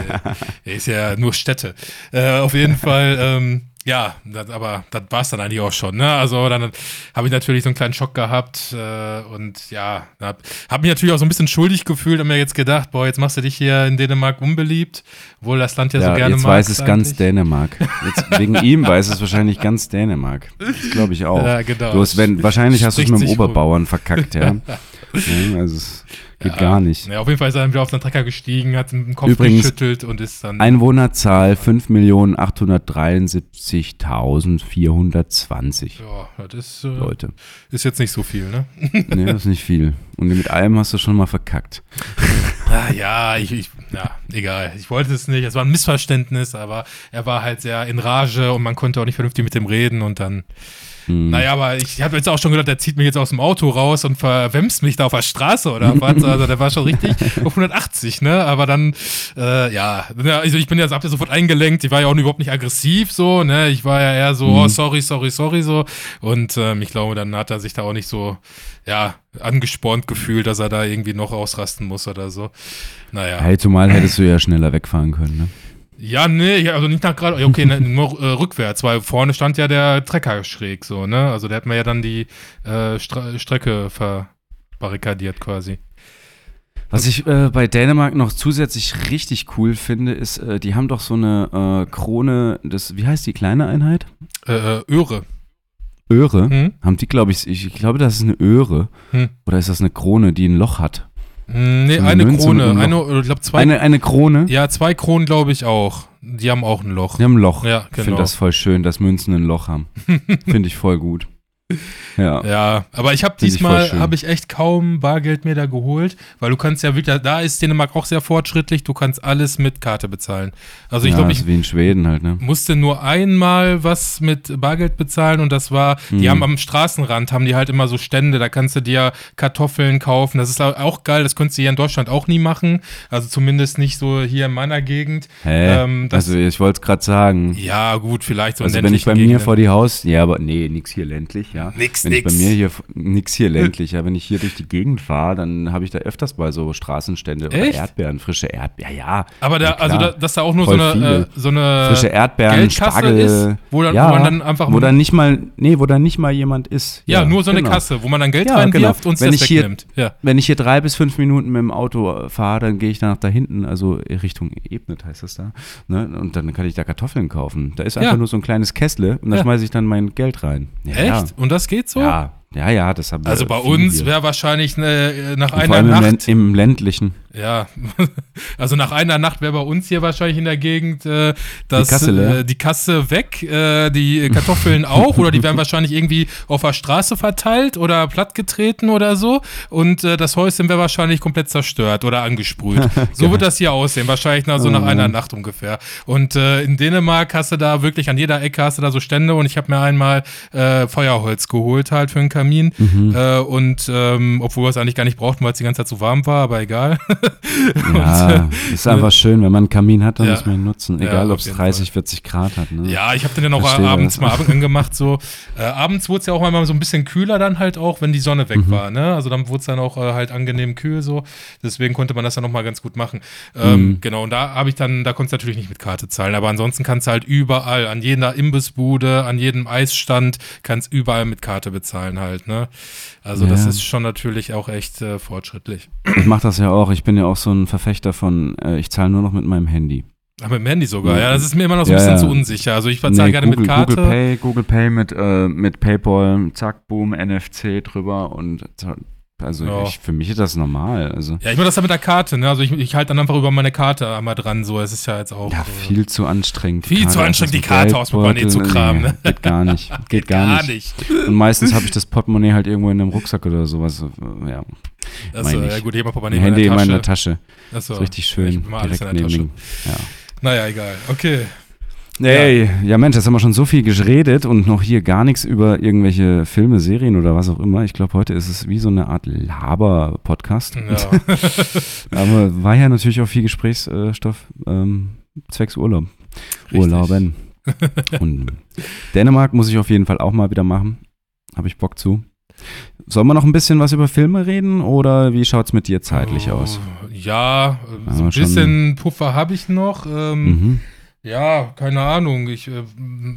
nee. ist ja nur Städte. Äh, auf jeden Fall, ähm, ja, das, aber das war es dann eigentlich auch schon. Ne? Also dann habe ich natürlich so einen kleinen Schock gehabt äh, und ja, habe hab mich natürlich auch so ein bisschen schuldig gefühlt und mir jetzt gedacht, boah, jetzt machst du dich hier in Dänemark unbeliebt, obwohl das Land ja, ja so gerne jetzt mag. Jetzt weiß es ganz Dänemark. Jetzt, wegen ihm weiß es wahrscheinlich ganz Dänemark. Das glaube ich auch. Ja, genau. Bloß wenn, wahrscheinlich hast du es mit dem Oberbauern verkackt, ja. ja also es, Geht ja, gar nicht. Ja, auf jeden Fall ist er dann wieder auf den Trecker gestiegen, hat den Kopf Übrigens, geschüttelt und ist dann. Einwohnerzahl 5.873.420. Ja, das ist, äh, Leute. ist jetzt nicht so viel, ne? nee, das ist nicht viel. Und mit allem hast du schon mal verkackt. ah, ja, ich, ich, ja, egal. Ich wollte es nicht. Es war ein Missverständnis, aber er war halt sehr in Rage und man konnte auch nicht vernünftig mit dem reden und dann hm. Naja, aber ich habe jetzt auch schon gedacht, der zieht mich jetzt aus dem Auto raus und verwemst mich da auf der Straße oder was. Also der war schon richtig auf 180, ne? Aber dann, äh, ja, also ich bin ja, sofort eingelenkt. Ich war ja auch überhaupt nicht aggressiv so, ne? Ich war ja eher so, hm. oh, sorry, sorry, sorry so. Und ähm, ich glaube, dann hat er sich da auch nicht so, ja, angespornt gefühlt, dass er da irgendwie noch ausrasten muss oder so. Naja. Hey, zumal hättest du ja schneller wegfahren können, ne? Ja, nee, also nicht nach gerade, okay, ne, nur äh, rückwärts, weil vorne stand ja der Trecker schräg so, ne? Also der hat mir ja dann die äh, Stre Strecke verbarrikadiert quasi. Was ich äh, bei Dänemark noch zusätzlich richtig cool finde, ist, äh, die haben doch so eine äh, Krone, das, wie heißt die kleine Einheit? Äh, Öre. Öre? Hm? Haben die, glaube ich, ich glaube, das ist eine Öre. Hm. Oder ist das eine Krone, die ein Loch hat? Hm, nee, so eine, Krone. Eine, ich glaube zwei. Eine, eine Krone? Ja, zwei Kronen glaube ich auch. Die haben auch ein Loch. Die haben ein Loch. Ja, genau. Ich finde das voll schön, dass Münzen ein Loch haben. finde ich voll gut. Ja. ja, aber ich habe diesmal habe ich echt kaum Bargeld mehr da geholt, weil du kannst ja wirklich, da ist Dänemark auch sehr fortschrittlich, du kannst alles mit Karte bezahlen. Also ich ja, glaube, ich wie in Schweden halt, ne? musste nur einmal was mit Bargeld bezahlen und das war, die mhm. haben am Straßenrand haben die halt immer so Stände, da kannst du dir Kartoffeln kaufen. Das ist auch geil, das könntest du hier in Deutschland auch nie machen, also zumindest nicht so hier in meiner Gegend. Hä? Ähm, also ich wollte es gerade sagen. Ja gut, vielleicht so. Also wenn ich bei mir vor die Haus, ja, aber nee, nix hier ländlich. Ja ja. Nix, wenn ich nix. bei mir hier, nix hier ländlich, ja, wenn ich hier durch die Gegend fahre, dann habe ich da öfters mal so Straßenstände oder Echt? Erdbeeren, frische Erdbeeren, ja, ja. Aber da, na also da, dass da auch nur so eine, äh, so eine frische Erdbeeren, Geldkasse Spargel, ist, wo dann- ja, wo man dann einfach- wo dann nicht mal, nee, wo dann nicht mal jemand ist. ja, nur so eine genau. Kasse, wo man dann Geld Ja, reinwirft genau. und Wenn das ich hier- wegnimmt. Ja. Wenn ich hier drei bis fünf Minuten mit dem Auto fahre, dann gehe ich danach da hinten, also Richtung Ebnet heißt das da, ne? und dann kann ich da Kartoffeln kaufen. Da ist einfach Ja. nur so ein kleines Kästle und da Ja. schmeiße ich dann mein Geld rein. Ja, Echt? Und das geht so? Ja, ja, ja, das haben wir Also bei uns wäre wahrscheinlich äh, nach Und einer vor allem im, Nacht. Länd- im ländlichen. Ja, also nach einer Nacht wäre bei uns hier wahrscheinlich in der Gegend äh, das, Die Kasse äh, die Kasse weg, äh, die Kartoffeln auch oder die werden wahrscheinlich irgendwie auf der Straße verteilt oder plattgetreten oder so und äh, das Häuschen wäre wahrscheinlich komplett zerstört oder angesprüht. So wird das hier aussehen, wahrscheinlich nach, so nach einer Mann. Nacht ungefähr. Und äh, in Dänemark hast du da wirklich an jeder Ecke hast du da so Stände und ich habe mir einmal Feuerholz geholt halt für einen Kamin Mhm. äh, und ähm, obwohl wir es eigentlich gar nicht brauchten, weil es die ganze Zeit zu warm war, aber egal. Ja, ist einfach schön, wenn man einen Kamin hat, dann Ja. muss man ihn nutzen. Ja, Egal, auf ob es jeden 30, 40 Grad hat. Ne? Ja, ich habe den dann auch Verstehe abends das. mal angemacht. So. Äh, abends wurde es ja auch mal so ein bisschen kühler dann halt auch, wenn die Sonne weg Mhm. war. Ne? Also dann wurde es dann auch äh, halt angenehm kühl so. Deswegen konnte man das dann nochmal ganz gut machen. Ähm, Mhm. Genau, und da habe ich dann, da konntest du natürlich nicht mit Karte zahlen. Aber ansonsten kannst du halt überall, an jeder Imbissbude, an jedem Eisstand, kannst überall mit Karte bezahlen halt. Ne? Also das Ja. ist schon natürlich auch echt äh, fortschrittlich. Ich mache das ja auch. Ich bin ja auch so ein Verfechter von, äh, ich zahle nur noch mit meinem Handy. Aber mit dem Handy sogar, Ja. ja, das ist mir immer noch so ein Ja, bisschen zu unsicher. Also ich bezahle gerne Google, mit Karte. Google Pay, Google Pay mit, äh, mit PayPal, zack, boom, NFC drüber und also Ja. ich, für mich ist das normal. Also Ja, ich mache das dann mit der Karte, ne? Also ich, ich halte dann einfach über meine Karte einmal dran, so. Es ist ja jetzt auch. ja, äh, viel zu anstrengend. Viel zu Karte anstrengend, die Karte aus dem Portemonnaie zu kramen, nee, ne? Geht gar nicht. Geht, gar, nicht. Und meistens habe ich das Portemonnaie halt irgendwo in einem Rucksack oder sowas. äh, Ja, Achso, ja ich. gut, ich habe Portemonnaie Handy in in der meiner Tasche. Tasche. Achso. ist richtig Ich schön. alles Direkt in der neben. Ja. Naja, egal. Okay. Hey, ja. Mensch, jetzt haben wir schon so viel geredet und noch hier gar nichts über irgendwelche Filme, Serien oder was auch immer. Ich glaube, heute ist es wie so eine Art Laber-Podcast. Ja. Aber war ja natürlich auch viel Gesprächsstoff ähm, zwecks Urlaub. Richtig. Urlauben. und Dänemark muss ich auf jeden Fall auch mal wieder machen. Habe ich Bock zu. Sollen wir noch ein bisschen was über Filme reden oder wie schaut es mit dir zeitlich Oh, aus? Ja, so Ja, ein bisschen Puffer habe ich noch. Ähm, Mhm. Ja, keine Ahnung. Ich, äh,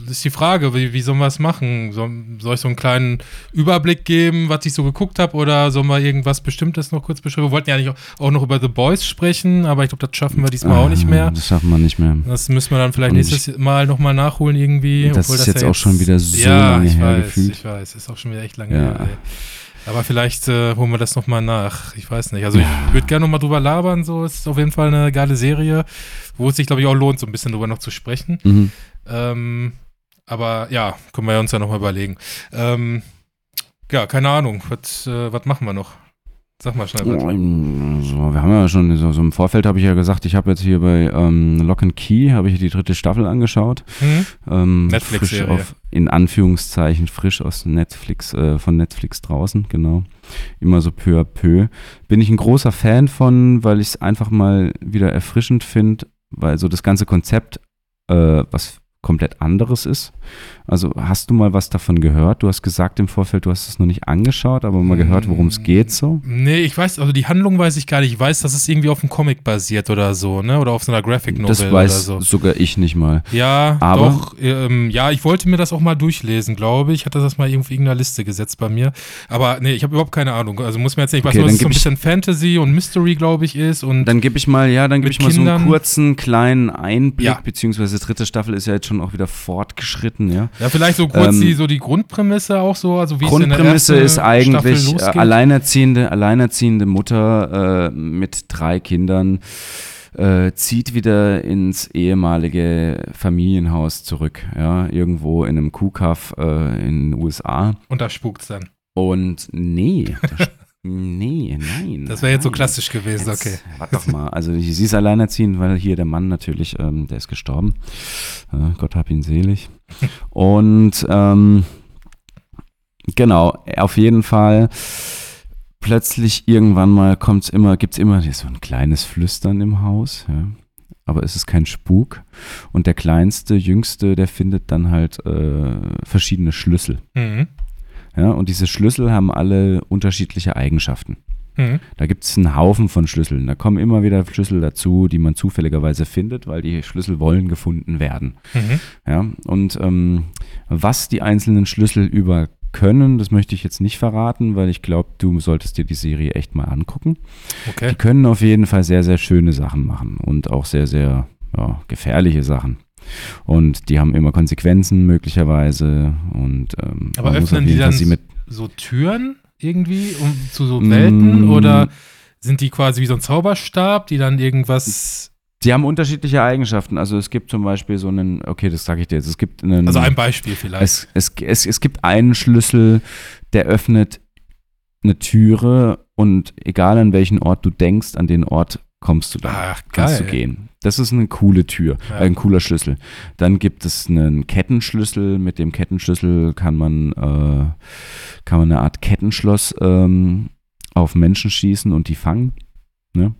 das ist die Frage, wie, wie sollen wir es machen? Soll, soll ich so einen kleinen Überblick geben, was ich so geguckt habe, oder sollen wir irgendwas Bestimmtes noch kurz beschreiben? Wir wollten ja eigentlich auch, auch noch über The Boys sprechen, aber ich glaube, das schaffen wir diesmal auch nicht Ah, mehr. Das schaffen wir nicht mehr. Das müssen wir dann vielleicht Und nächstes Mal nochmal nachholen irgendwie. Das ist jetzt ja auch schon wieder so ja, lange ich her weiß, gefühlt. Ich weiß, ist auch schon wieder echt lange Ja. her. Ey. Aber vielleicht äh, holen wir das nochmal nach. Ich weiß nicht. Also ich würde gerne nochmal drüber labern. So ist auf jeden Fall eine geile Serie, wo es sich, glaube ich, auch lohnt, so ein bisschen drüber noch zu sprechen. Mhm. Ähm, aber ja, können wir uns ja nochmal überlegen. Ähm, ja, keine Ahnung. Was, äh, was machen wir noch? Sag mal schnell. Oh, so, wir haben ja schon, so, so im Vorfeld habe ich ja gesagt, ich habe jetzt hier bei ähm, Lock and Key, habe ich die dritte Staffel angeschaut. Hm? Ähm, Netflix-Serie. frisch auf, in Anführungszeichen frisch aus Netflix, äh, von Netflix draußen, genau. Immer so peu à peu. Bin ich ein großer Fan von, weil ich es einfach mal wieder erfrischend finde, weil so das ganze Konzept äh, was komplett anderes ist. Also hast du mal was davon gehört? Du hast gesagt im Vorfeld, du hast es noch nicht angeschaut, aber mal gehört, worum es geht so. Nee, ich weiß, also die Handlung weiß ich gar nicht. Ich weiß, dass es irgendwie auf einem Comic basiert oder so, ne? Oder auf so einer Graphic Novel Das oder weiß so. sogar ich nicht mal. Ja, Aber- doch. Ähm, ja, ich wollte mir das auch mal durchlesen, glaube ich. Ich hatte das mal irgendwie in irgendeiner Liste gesetzt bei mir. Aber nee, ich habe überhaupt keine Ahnung. Also muss mir jetzt nicht, ich weiß Okay, nur, dass es so ein bisschen Fantasy und Mystery, glaube ich, ist. Und Dann gebe ich mal, ja, dann gebe ich mal so einen Kindern. kurzen, kleinen Einblick, Ja. beziehungsweise dritte Staffel ist ja jetzt schon auch wieder fortgeschritten, ja. ja, vielleicht so kurz Ähm, die, so die Grundprämisse auch so. Also wie es in der Grundprämisse ist eigentlich äh, alleinerziehende, alleinerziehende Mutter äh, mit drei Kindern äh, zieht wieder ins ehemalige Familienhaus zurück, ja, irgendwo in einem Kuhkaff äh, in den USA. Und da spukt's dann. Und nee, das, nee, nein. Das wäre jetzt so klassisch gewesen, Jetzt, okay. Warte doch mal. Also sie ist alleinerziehend, weil hier der Mann natürlich, ähm, der ist gestorben. Äh, Gott hab ihn selig. Und ähm, genau, auf jeden Fall plötzlich irgendwann mal kommt's immer, gibt's immer so ein kleines Flüstern im Haus, ja. Aber es ist kein Spuk. Und der kleinste, jüngste, der findet dann halt äh, verschiedene Schlüssel. Mhm. Ja, und diese Schlüssel haben alle unterschiedliche Eigenschaften. Mhm. Da gibt es einen Haufen von Schlüsseln. Da kommen immer wieder Schlüssel dazu, die man zufälligerweise findet, weil die Schlüssel wollen gefunden werden. Mhm. Ja, und ähm, was die einzelnen Schlüssel über können, das möchte ich jetzt nicht verraten, weil ich glaube, du solltest dir die Serie echt mal angucken. Okay. Die können auf jeden Fall sehr, sehr schöne Sachen machen und auch sehr, sehr ja, gefährliche Sachen. Und die haben immer Konsequenzen möglicherweise und ähm, Aber öffnen die dann so Türen irgendwie um, zu so Welten Mm. oder sind die quasi wie so ein Zauberstab, die dann irgendwas. Die haben unterschiedliche Eigenschaften. Also es gibt zum Beispiel so einen, okay, das sage ich dir jetzt, es gibt einen. Also ein Beispiel vielleicht. es, es, es, es gibt einen Schlüssel, der öffnet eine Türe und egal an welchen Ort du denkst, an den Ort kommst du dann. Ach, kannst du gehen. Das ist eine coole Tür, Ja. äh, ein cooler Schlüssel. Dann gibt es einen Kettenschlüssel. Mit dem Kettenschlüssel kann man, äh, kann man eine Art Kettenschloss ähm, auf Menschen schießen und die fangen. Ne?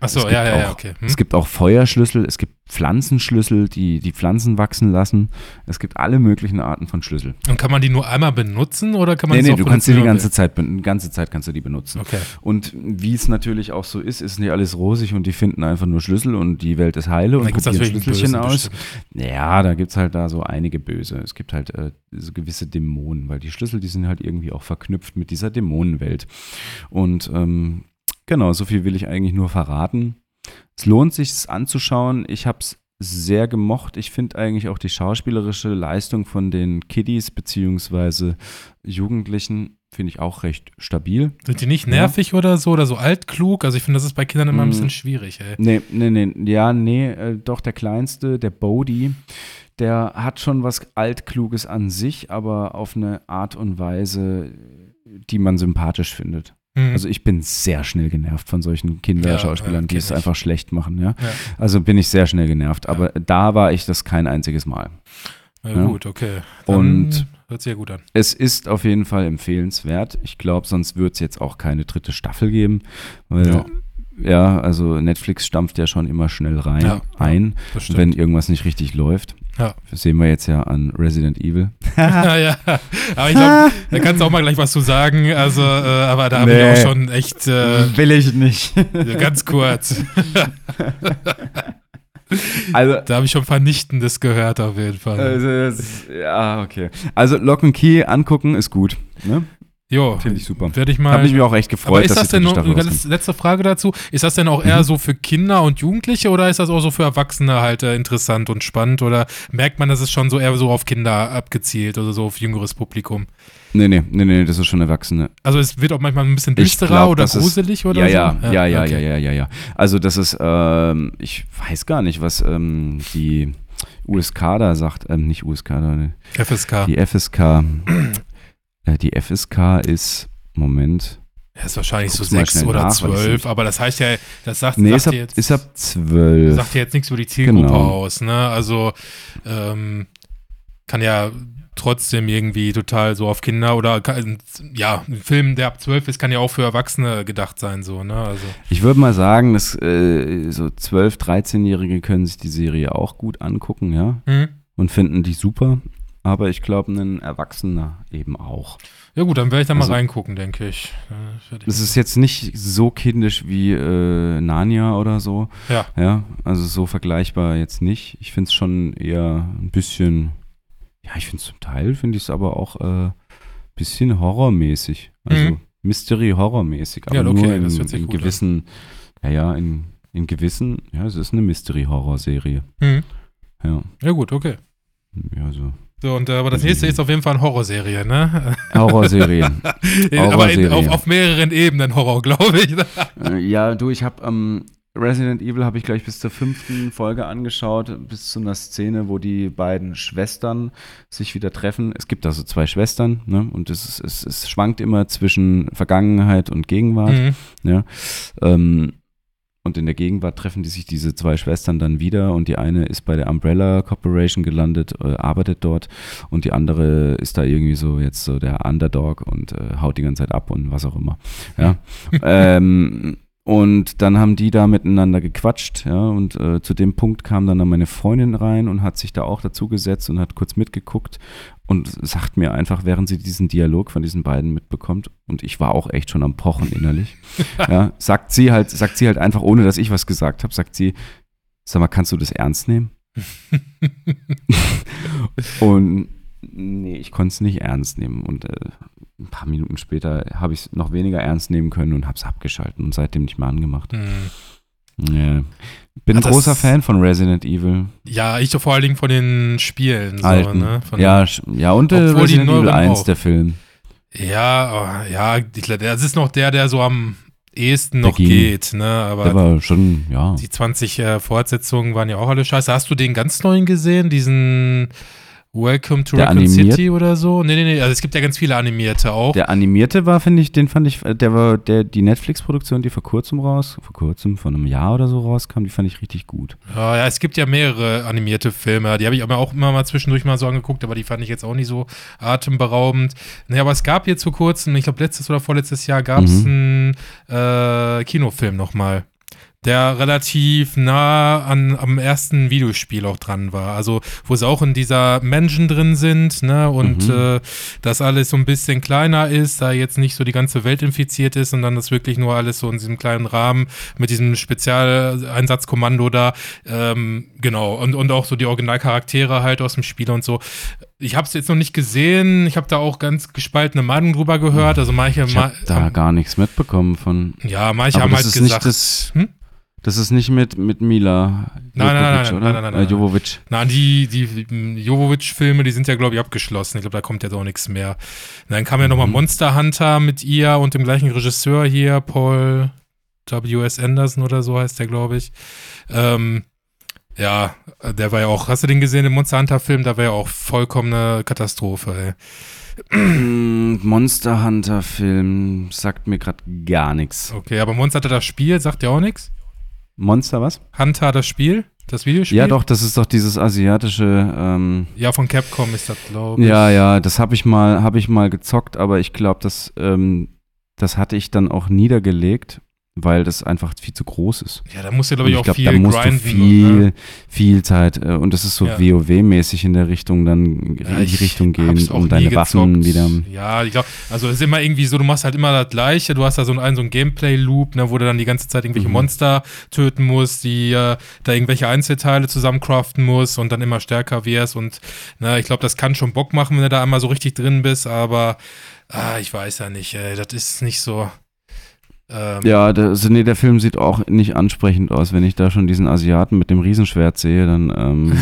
Achso, es ja, gibt ja, ja, auch- okay. Hm? Es gibt auch Feuerschlüssel, es gibt Pflanzenschlüssel, die die Pflanzen wachsen lassen. Es gibt alle möglichen Arten von Schlüssel. Und kann man die nur einmal benutzen oder kann man Nee, nee, du kannst sie die ganze Zeit, ganze Zeit kannst du die benutzen. Okay. Und wie es natürlich auch so ist, ist nicht alles rosig und die finden einfach nur Schlüssel und die Welt ist heile Und und probieren Schlüsselchen aus. bestimmt. Ja, da gibt es halt da so einige Böse. Es gibt halt äh, so gewisse Dämonen, weil die Schlüssel, die sind halt irgendwie auch verknüpft mit dieser Dämonenwelt. Und ähm, genau, so viel will ich eigentlich nur verraten. Es lohnt sich, es anzuschauen. Ich habe es sehr gemocht. Ich finde eigentlich auch die schauspielerische Leistung von den Kiddies beziehungsweise Jugendlichen finde ich auch recht stabil. Sind die nicht Ja. nervig oder so oder so altklug? Also ich finde, das ist bei Kindern immer ein Mm. bisschen schwierig, ey. Nee, nee, nee, ja, nee, äh, doch der Kleinste, der Bodhi, der hat schon was Altkluges an sich, aber auf eine Art und Weise, die man sympathisch findet. Mhm. Also ich bin sehr schnell genervt von solchen Kinderschauspielern, ja, die es einfach schlecht machen, ja. Also bin ich sehr schnell genervt, aber da war ich das kein einziges Mal. Ja, Ja. gut, okay. Dann Und- hört sich ja gut an. Es ist auf jeden Fall empfehlenswert. Ich glaube, sonst wird es jetzt auch keine dritte Staffel geben, weil Ja. ja, also Netflix stampft ja schon immer schnell rein Ja, ein. Wenn irgendwas nicht richtig läuft. Ja. Das sehen wir jetzt ja an Resident Evil. ja, ja. Aber ich glaube, da kannst du auch mal gleich was zu sagen. Also, äh, aber da habe Nee. ich auch schon echt äh, Will ich nicht. ganz kurz. Also, Da habe ich schon Vernichtendes gehört, auf jeden Fall. also ja, okay. Also Lock and Key angucken ist gut. Ne? Jo, Finde ich super. werde ich Habe mal. ich mich auch echt aber gefreut, ist dass das denn noch, letzte Frage dazu, ist das denn auch eher Mhm. so für Kinder und Jugendliche oder ist das auch so für Erwachsene halt äh, interessant und spannend oder merkt man, dass es schon so eher so auf Kinder abgezielt oder so auf jüngeres Publikum? Nee, nee, nee, nee, das ist schon Erwachsene. Also es wird auch manchmal ein bisschen düsterer oder das ist- gruselig oder ja, so? ja, ja, ja, okay. ja, ja, ja, ja. Also das ist, ähm, ich weiß gar nicht, was ähm, die USK da sagt, ähm, nicht USK, da, ne, FSK. die FSK. äh, die FSK ist, Moment, Ja, ist wahrscheinlich so sechs oder nach, zwölf, aber das heißt ja, das sagt, nee, sagt, ist ab, ja jetzt, ist ab 12. sagt ja jetzt nichts über die Zielgruppe Genau. aus, ne? Also ähm, kann ja trotzdem irgendwie total so auf Kinder oder ja, ein Film, der ab zwölf ist, kann ja auch für Erwachsene gedacht sein, so, ne? Also Ich würde mal sagen, dass äh, so 12-, 13-Jährige können sich die Serie auch gut angucken, ja, hm? und finden die super. Aber ich glaube, ein Erwachsener eben auch. Ja gut, dann werde ich da mal Also- reingucken, denke ich. Es ist jetzt nicht so kindisch wie äh, Narnia oder so. Ja. Ja, also so vergleichbar jetzt nicht. Ich finde es schon eher ein bisschen, ja, ich finde es zum Teil, finde ich es aber auch ein äh, bisschen horrormäßig. Also Mhm. Mystery-Horrormäßig. Aber Ja, okay, nur in, in gut an. gewissen, ja, ja, in, in gewissen, ja, es ist eine Mystery-Horror-Serie. Hm. Ja, Ja gut, okay. ja, so. So, und, äh, aber das nächste ist auf jeden Fall eine Horrorserie, ne? Horrorserien. aber in, Horrorserie. auf, auf mehreren Ebenen Horror, glaube ich. Äh, ja, du, ich habe ähm, Resident Evil habe ich gleich bis zur fünften Folge angeschaut, bis zu einer Szene, wo die beiden Schwestern sich wieder treffen. Es gibt also zwei Schwestern, ne? Und es, es, es schwankt immer zwischen Vergangenheit und Gegenwart. Mhm. Ja. Ähm, und in der Gegenwart treffen die sich diese zwei Schwestern dann wieder und die eine ist bei der Umbrella Corporation gelandet, äh, arbeitet dort und die andere ist da irgendwie so jetzt so der Underdog und äh, haut die ganze Zeit ab und was auch immer. Ja. ähm, Und dann haben die da miteinander gequatscht, ja, und äh, zu dem Punkt kam dann, meine Freundin rein und hat sich da auch dazu gesetzt und hat kurz mitgeguckt und sagt mir einfach, während sie diesen Dialog von diesen beiden mitbekommt, und ich war auch echt schon am Pochen innerlich, ja, sagt sie halt, sagt sie halt einfach, ohne dass ich was gesagt habe, sagt sie, sag mal, kannst du das ernst nehmen? und nee, ich konnte es nicht ernst nehmen. Und äh, ein paar Minuten später habe ich es noch weniger ernst nehmen können und habe es abgeschalten und seitdem nicht mehr angemacht. Hm. Ja. Bin ein großer Fan von Resident Evil. Ja, ich so vor allen Dingen von den Spielen. So, Alten. ne? von ja, ja, und äh, Resident Evil neueren 1, auch. der Film. Ja, oh, ja, das ist noch der, der so am ehesten Der noch ging. geht, ne? Der Aber war schon, ja. die 20 äh, Fortsetzungen waren ja auch alle scheiße. Hast du den ganz neuen gesehen? Diesen Welcome to Der Raccoon animiert- City oder so? Nee, nee, nee. Also es gibt ja ganz viele animierte auch. Der animierte war, finde ich, den fand ich, äh, der war der, die Netflix-Produktion, die vor kurzem raus, vor kurzem, vor einem Jahr oder so rauskam, die fand ich richtig gut. Ja, ja, es gibt ja mehrere animierte Filme. Die habe ich aber auch immer mal zwischendurch mal so angeguckt, aber die fand ich jetzt auch nicht so atemberaubend. Naja, aber es gab jetzt vor kurzem, ich glaube letztes oder vorletztes Jahr, gab es einen äh, Kinofilm nochmal. Der relativ nah an, am ersten Videospiel auch dran war. Also, wo sie auch in dieser Menschen drin sind, ne, und Mhm. äh, das alles so ein bisschen kleiner ist, da jetzt nicht so die ganze Welt infiziert ist, sondern das wirklich nur alles so in diesem kleinen Rahmen mit diesem Spezialeinsatzkommando da, ähm, genau, und, und auch so die Originalcharaktere halt aus dem Spiel und so. Ich habe es jetzt noch nicht gesehen, ich habe da auch ganz gespaltene Meinungen drüber gehört, also manche, Ich ma- habe da haben, gar nichts mitbekommen von. ja, manche haben das halt ist gesagt, nicht das. Hm? Das ist nicht mit, mit Mila. Nein, nein, nein, nein, oder? nein, nein, nein, Äh, nein. Jovovich. Na, die, die Jovovic-Filme, die sind ja, glaube ich, abgeschlossen. Ich glaube, da kommt jetzt auch nichts mehr. Und dann kam ja nochmal Mhm. Monster Hunter mit ihr und dem gleichen Regisseur hier, Paul W.S. Anderson oder so heißt der, glaube ich. Ähm, ja, der war ja auch, hast du den gesehen, den Monster Hunter-Film? Da war ja auch vollkommene Katastrophe, ey. Mm, Monster Hunter Film sagt mir gerade gar nichts. Okay, aber Monster Hunter das Spiel, sagt dir auch nichts? Monster was? Hunter das Spiel? Das Videospiel? Ja, doch, das ist doch dieses asiatische. Ähm, Ja, von Capcom ist das, glaube ich. ja, ja, das habe ich mal, habe ich mal gezockt, aber ich glaube, das, ähm, das hatte ich dann auch niedergelegt, weil das einfach viel zu groß ist. Ja, da musst du, Und glaube ich, auch glaub, viel da musst grinden. du viel, und, ne? viel Zeit äh, und das ist so Ja. WoW-mäßig in der Richtung dann in Ja, die ich Richtung gehen, auch um deine Waffen wieder. Ja, ich glaube, also es ist immer irgendwie so, du machst halt immer das Gleiche. Du hast da so einen, so einen Gameplay-Loop, ne, wo du dann die ganze Zeit irgendwelche Mhm. Monster töten musst, die äh, da irgendwelche Einzelteile zusammencraften musst und dann immer stärker wirst. Und ne, ich glaube, das kann schon Bock machen, wenn du da einmal so richtig drin bist, aber ah, ich weiß ja nicht, ey, das ist nicht so. Ähm, Ja, der, also nee, der Film sieht auch nicht ansprechend aus. Wenn ich da schon diesen Asiaten mit dem Riesenschwert sehe, dann ähm,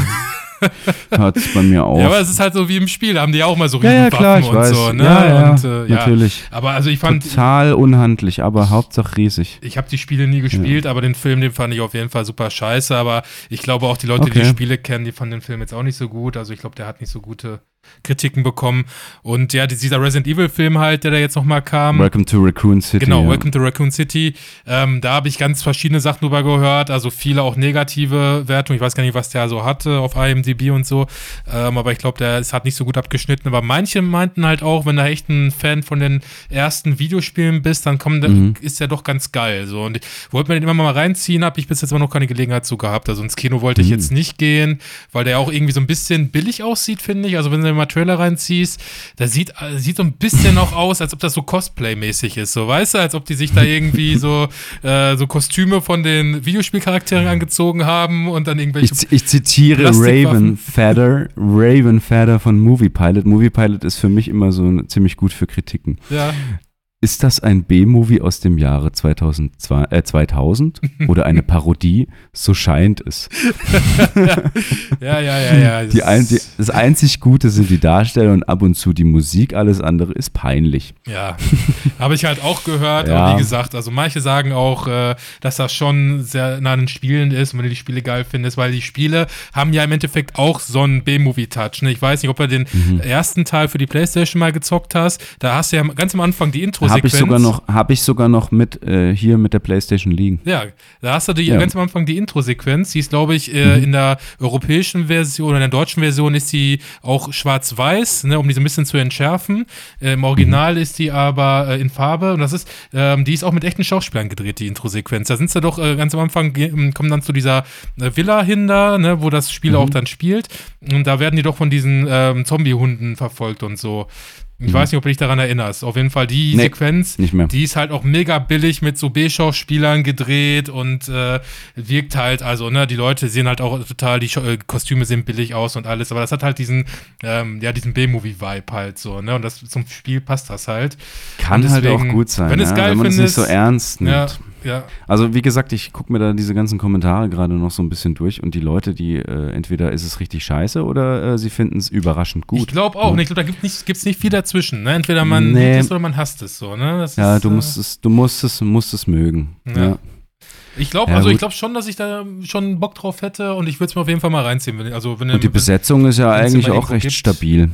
hört es bei mir auf. Ja, aber es ist halt so wie im Spiel, da haben die auch mal so ja, ja, Riesenwaffen klar, ich und weiß. so, ne? Ja, ja, und, äh, ja. natürlich. Aber also ich fand, Total unhandlich, aber Hauptsache riesig. Ich habe die Spiele nie gespielt, aber den Film, den fand ich auf jeden Fall super scheiße. Aber ich glaube auch die Leute, die Okay. die Spiele kennen, die fanden den Film jetzt auch nicht so gut. Also ich glaube, der hat nicht so gute Kritiken bekommen. Und ja, dieser Resident Evil Film halt, der da jetzt nochmal kam. Welcome to Raccoon City. Genau, ja. Welcome to Raccoon City. Ähm, da habe ich ganz verschiedene Sachen drüber gehört, also viele auch negative Wertungen. Ich weiß gar nicht, was der so hatte auf IMDb und so. Ähm, aber ich glaube, der es hat nicht so gut abgeschnitten. Aber manche meinten halt auch, wenn du echt ein Fan von den ersten Videospielen bist, dann kommt, Mhm. ist der doch ganz geil. So. Und ich wollte mir den immer mal reinziehen, habe ich bis jetzt aber noch keine Gelegenheit zu gehabt. Also ins Kino wollte ich Mhm. jetzt nicht gehen, weil der auch irgendwie so ein bisschen billig aussieht, finde ich. Also wenn du mal Trailer reinziehst, der sieht, sieht so ein bisschen auch aus, als ob das so Cosplay-mäßig ist. So, weißt du, als ob die sich da irgendwie so, äh, so Kostüme von den Videospielcharakteren angezogen haben und dann irgendwelche. Ich, ich zitiere. Raven Feather, Raven Feather von Movie Pilot. Movie Pilot ist für mich immer so ziemlich gut für Kritiken. ja, Ist das ein B-Movie aus dem Jahre 2002, äh, 2000 oder eine Parodie? So scheint es. ja, ja, ja, ja. Die ein, die, das einzig Gute sind die Darsteller und ab und zu die Musik. Alles andere ist peinlich. Ja, habe ich halt auch gehört, Ja. aber wie gesagt, also manche sagen auch, äh, dass das schon sehr nah an den Spielen ist und wenn du die Spiele geil findest, weil die Spiele haben ja im Endeffekt auch so einen B-Movie-Touch. Ne? Ich weiß nicht, ob du den Mhm. ersten Teil für die Playstation mal gezockt hast, da hast du ja ganz am Anfang die Intros Habe ich sogar noch, habe ich sogar noch mit äh, hier mit der PlayStation liegen. Ja, da hast du die, ja. ganz am Anfang die Intro-Sequenz. Die ist, glaube ich, äh, mhm. in der europäischen Version oder in der deutschen Version ist die auch schwarz-weiß, ne, um die so ein bisschen zu entschärfen. Äh, Im Original mhm. ist die aber äh, in Farbe und das ist, ähm, die ist auch mit echten Schauspielern gedreht, die Intro-Sequenz. Da sind sie doch äh, ganz am Anfang, kommen dann zu dieser äh, Villa hin da, ne, wo das Spiel mhm. auch dann spielt. Und da werden die doch von diesen ähm, Zombie-Hunden verfolgt und so. Ich mhm. weiß nicht, ob du dich daran erinnerst. Auf jeden Fall die nee, Sequenz, die ist halt auch mega billig mit so B-Schauspielern gedreht und äh, wirkt halt, also, ne, die Leute sehen halt auch total, die äh, Kostüme sehen billig aus und alles, aber das hat halt diesen, ähm, ja, diesen B-Movie-Vibe halt so, ne, und das zum Spiel passt das halt. Kann deswegen, halt auch gut sein, wenn, es geil wenn man es nicht so ernst nimmt. Ja, ja. Also wie gesagt, ich gucke mir da diese ganzen Kommentare gerade noch so ein bisschen durch und die Leute, die äh, entweder ist es richtig scheiße oder äh, sie finden es überraschend gut. Ich glaube auch. Ja. Ich glaube, da gibt es nicht, nicht viel dazwischen. Ne? Entweder man nee. liebt es oder man hasst es so. Ne? Ja, ist, du musst äh, es, du musst es, musst es mögen. Ja. ja. Ich glaube, ja, also ich glaube schon, dass ich da schon Bock drauf hätte und ich würde es mir auf jeden Fall mal reinziehen. Wenn, also wenn und die Besetzung ist ja eigentlich auch recht gibt. stabil.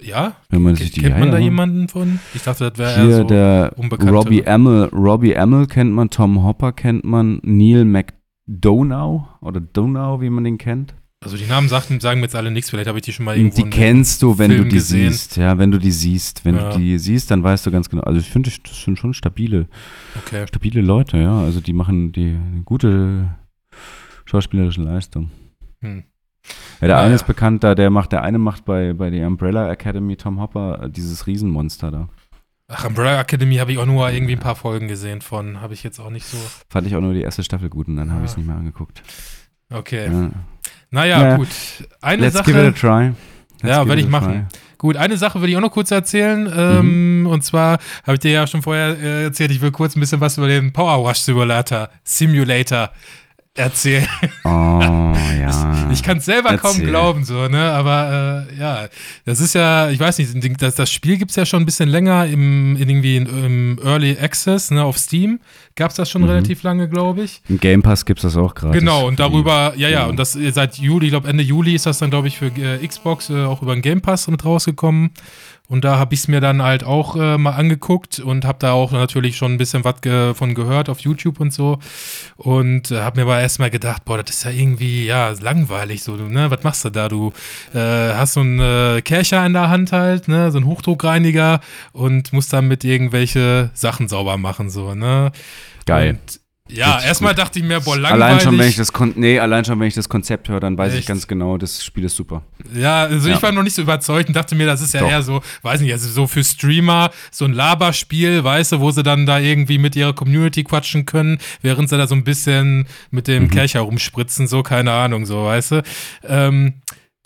Ja? Wenn man sich die, kennt man da jemanden von? Ich dachte, das wäre eher so der Robbie Amell, Robbie Amell kennt man, Tom Hopper kennt man, Neil McDonough oder Donau, wie man den kennt. Also die Namen sagen, sagen mir jetzt alle nichts, vielleicht habe ich die schon mal irgendwo Die kennst du, wenn Film du die gesehen. siehst. Ja, wenn du die siehst. Wenn ja. du die siehst, dann weißt du ganz genau. Also ich finde, das sind schon stabile, okay. stabile Leute, ja. Also die machen die gute schauspielerische Leistung. Hm. Ja, der ah, eine ist bekannt da, der macht, der eine macht bei, bei der Umbrella Academy, Tom Hopper, äh, dieses Riesenmonster da. Ach, Umbrella Academy habe ich auch nur irgendwie ein paar Folgen gesehen von, habe ich jetzt auch nicht so. Fand ich auch nur die erste Staffel gut und dann habe ich es nicht mehr angeguckt. Okay. Ja. Naja, naja, gut. Eine Let's Sache. give it a try. Let's ja, werde ich machen. Try. Gut, eine Sache würde ich auch noch kurz erzählen. Ähm, mhm. Und zwar habe ich dir ja schon vorher äh, erzählt, ich will kurz ein bisschen was über den Power Wash Simulator, Simulator erzählen. Oh, ja. Ich, ich kann es selber Erzähl. kaum glauben, so, ne? Aber äh, ja, das ist ja, ich weiß nicht, das, das Spiel gibt es ja schon ein bisschen länger im, irgendwie in, im Early Access, ne, auf Steam. Gab es das schon mhm. relativ lange, glaube ich. Im Game Pass gibt es das auch gerade. Genau, und darüber, ja, ja, und das seit Juli, ich glaube Ende Juli ist das dann, glaube ich, für äh, Xbox äh, auch über den Game Pass mit rausgekommen. Und da habe ich es mir dann halt auch äh, mal angeguckt und habe da auch natürlich schon ein bisschen was ge von gehört auf YouTube und so. Und äh, habe mir aber erstmal gedacht, boah, das ist ja irgendwie, ja, langweilig so, ne? Was machst du da? Du äh, hast so einen äh, Kercher in der Hand halt, ne? So einen Hochdruckreiniger und musst damit irgendwelche Sachen sauber machen, so, ne? Geil. Und ja, erstmal dachte ich mir, boah, langweilig. Allein schon, wenn ich das, Kon nee, allein schon, wenn ich das Konzept höre, dann weiß Echt? ich ganz genau, das Spiel ist super. Ja, also ja. ich war noch nicht so überzeugt und dachte mir, das ist ja Doch. eher so, weiß nicht, also so für Streamer, so ein Laberspiel, weißt du, wo sie dann da irgendwie mit ihrer Community quatschen können, während sie da so ein bisschen mit dem mhm. Kercher rumspritzen, so, keine Ahnung, so, weißt du. Ähm,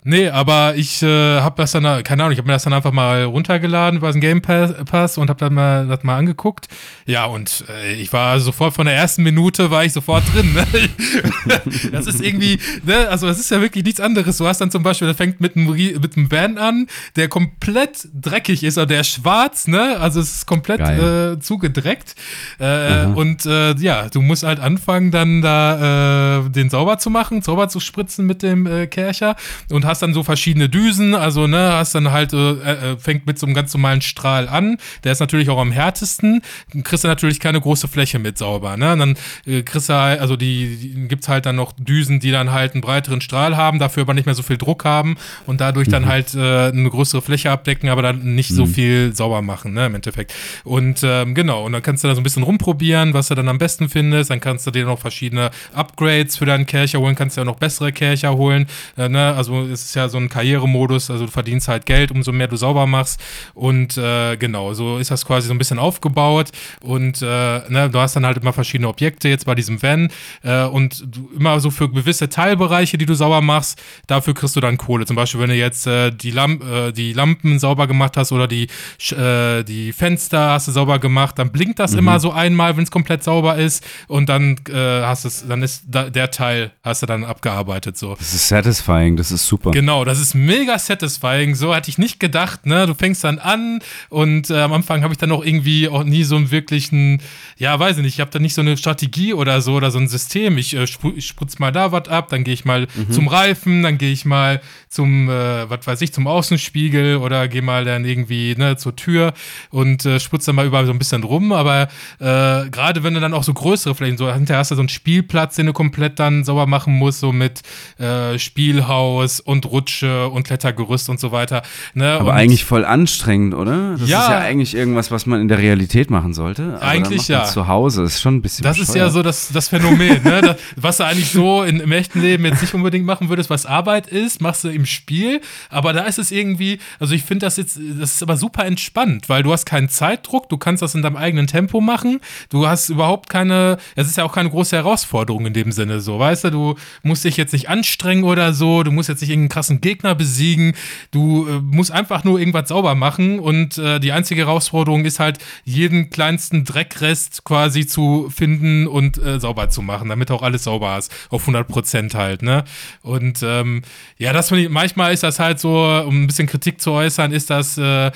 Nee, aber ich äh, habe das dann, keine Ahnung, ich habe mir das dann einfach mal runtergeladen über den Game Pass und habe dann mal das mal angeguckt. Ja, und äh, ich war sofort von der ersten Minute war ich sofort drin. Ne? das ist irgendwie, ne? also das ist ja wirklich nichts anderes. Du hast dann zum Beispiel, das fängt mit einem, mit einem Van an, der komplett dreckig ist, also der ist schwarz, ne? Also es ist komplett äh, zugedreckt. Äh, und äh, ja, du musst halt anfangen, dann da äh, den sauber zu machen, sauber zu spritzen mit dem äh, Kercher und hast dann so verschiedene Düsen, also ne, hast dann halt, äh, äh, fängt mit so einem ganz normalen Strahl an, der ist natürlich auch am härtesten, kriegst du natürlich keine große Fläche mit sauber, ne, und dann äh, kriegst du halt, also die, die gibt's halt dann noch Düsen, die dann halt einen breiteren Strahl haben, dafür aber nicht mehr so viel Druck haben und dadurch mhm. dann halt äh, eine größere Fläche abdecken, aber dann nicht mhm. so viel sauber machen, ne, im Endeffekt. Und ähm, genau, und dann kannst du da so ein bisschen rumprobieren, was du dann am besten findest, dann kannst du dir noch verschiedene Upgrades für deinen Kercher holen, kannst du ja noch bessere Kercher holen, äh, ne, also es ist ja so ein Karrieremodus, also du verdienst halt Geld, umso mehr du sauber machst. Und äh, genau, so ist das quasi so ein bisschen aufgebaut. Und äh, ne, du hast dann halt immer verschiedene Objekte jetzt bei diesem Van. Äh, und du, immer so für gewisse Teilbereiche, die du sauber machst, dafür kriegst du dann Kohle. Zum Beispiel, wenn du jetzt äh, die, Lamp äh, die Lampen sauber gemacht hast oder die, äh, die Fenster hast du sauber gemacht, dann blinkt das mhm. immer so einmal, wenn es komplett sauber ist. Und dann hast es, dann ist da, der Teil hast du dann abgearbeitet. So. Das ist satisfying, das ist super Genau, das ist mega satisfying. So hatte ich nicht gedacht, ne? Du fängst dann an und äh, am Anfang habe ich dann auch irgendwie auch nie so einen wirklichen, ja, weiß ich nicht, ich habe da nicht so eine Strategie oder so oder so ein System. Ich, äh, spr ich sprutz mal da was ab, dann gehe ich mal mhm. zum Reifen, dann gehe ich mal zum, äh, was weiß ich, zum Außenspiegel oder gehe mal dann irgendwie ne, zur Tür und äh, sprutze dann mal überall so ein bisschen rum. Aber äh, gerade wenn du dann auch so größere Flächen, so hinterher hast du so einen Spielplatz, den du komplett dann sauber machen musst, so mit äh, Spielhaus und Rutsche und Klettergerüst und so weiter. Ne? Aber und eigentlich voll anstrengend, oder? Das Ja. ist ja eigentlich irgendwas, was man in der Realität machen sollte. Aber Eigentlich ja. Zu Hause ist schon ein bisschen Das ist ja bescheuert. so das, das Phänomen, ne? Das, was du eigentlich so in, im echten Leben jetzt nicht unbedingt machen würdest, was Arbeit ist, machst du im Spiel. Aber da ist es irgendwie, also ich finde das jetzt, das ist aber super entspannt, weil du hast keinen Zeitdruck, du kannst das in deinem eigenen Tempo machen. Du hast überhaupt keine, es ist ja auch keine große Herausforderung in dem Sinne so, weißt du, du musst dich jetzt nicht anstrengen oder so, du musst jetzt nicht irgendeinen krassen Gegner besiegen, du äh, musst einfach nur irgendwas sauber machen und äh, die einzige Herausforderung ist halt, jeden kleinsten Dreckrest quasi zu finden und äh, sauber zu machen, damit du auch alles sauber hast, auf 100 Prozent halt, ne? Und ähm, ja, das finde ich, manchmal ist das halt so, um ein bisschen Kritik zu äußern, ist das äh, äh,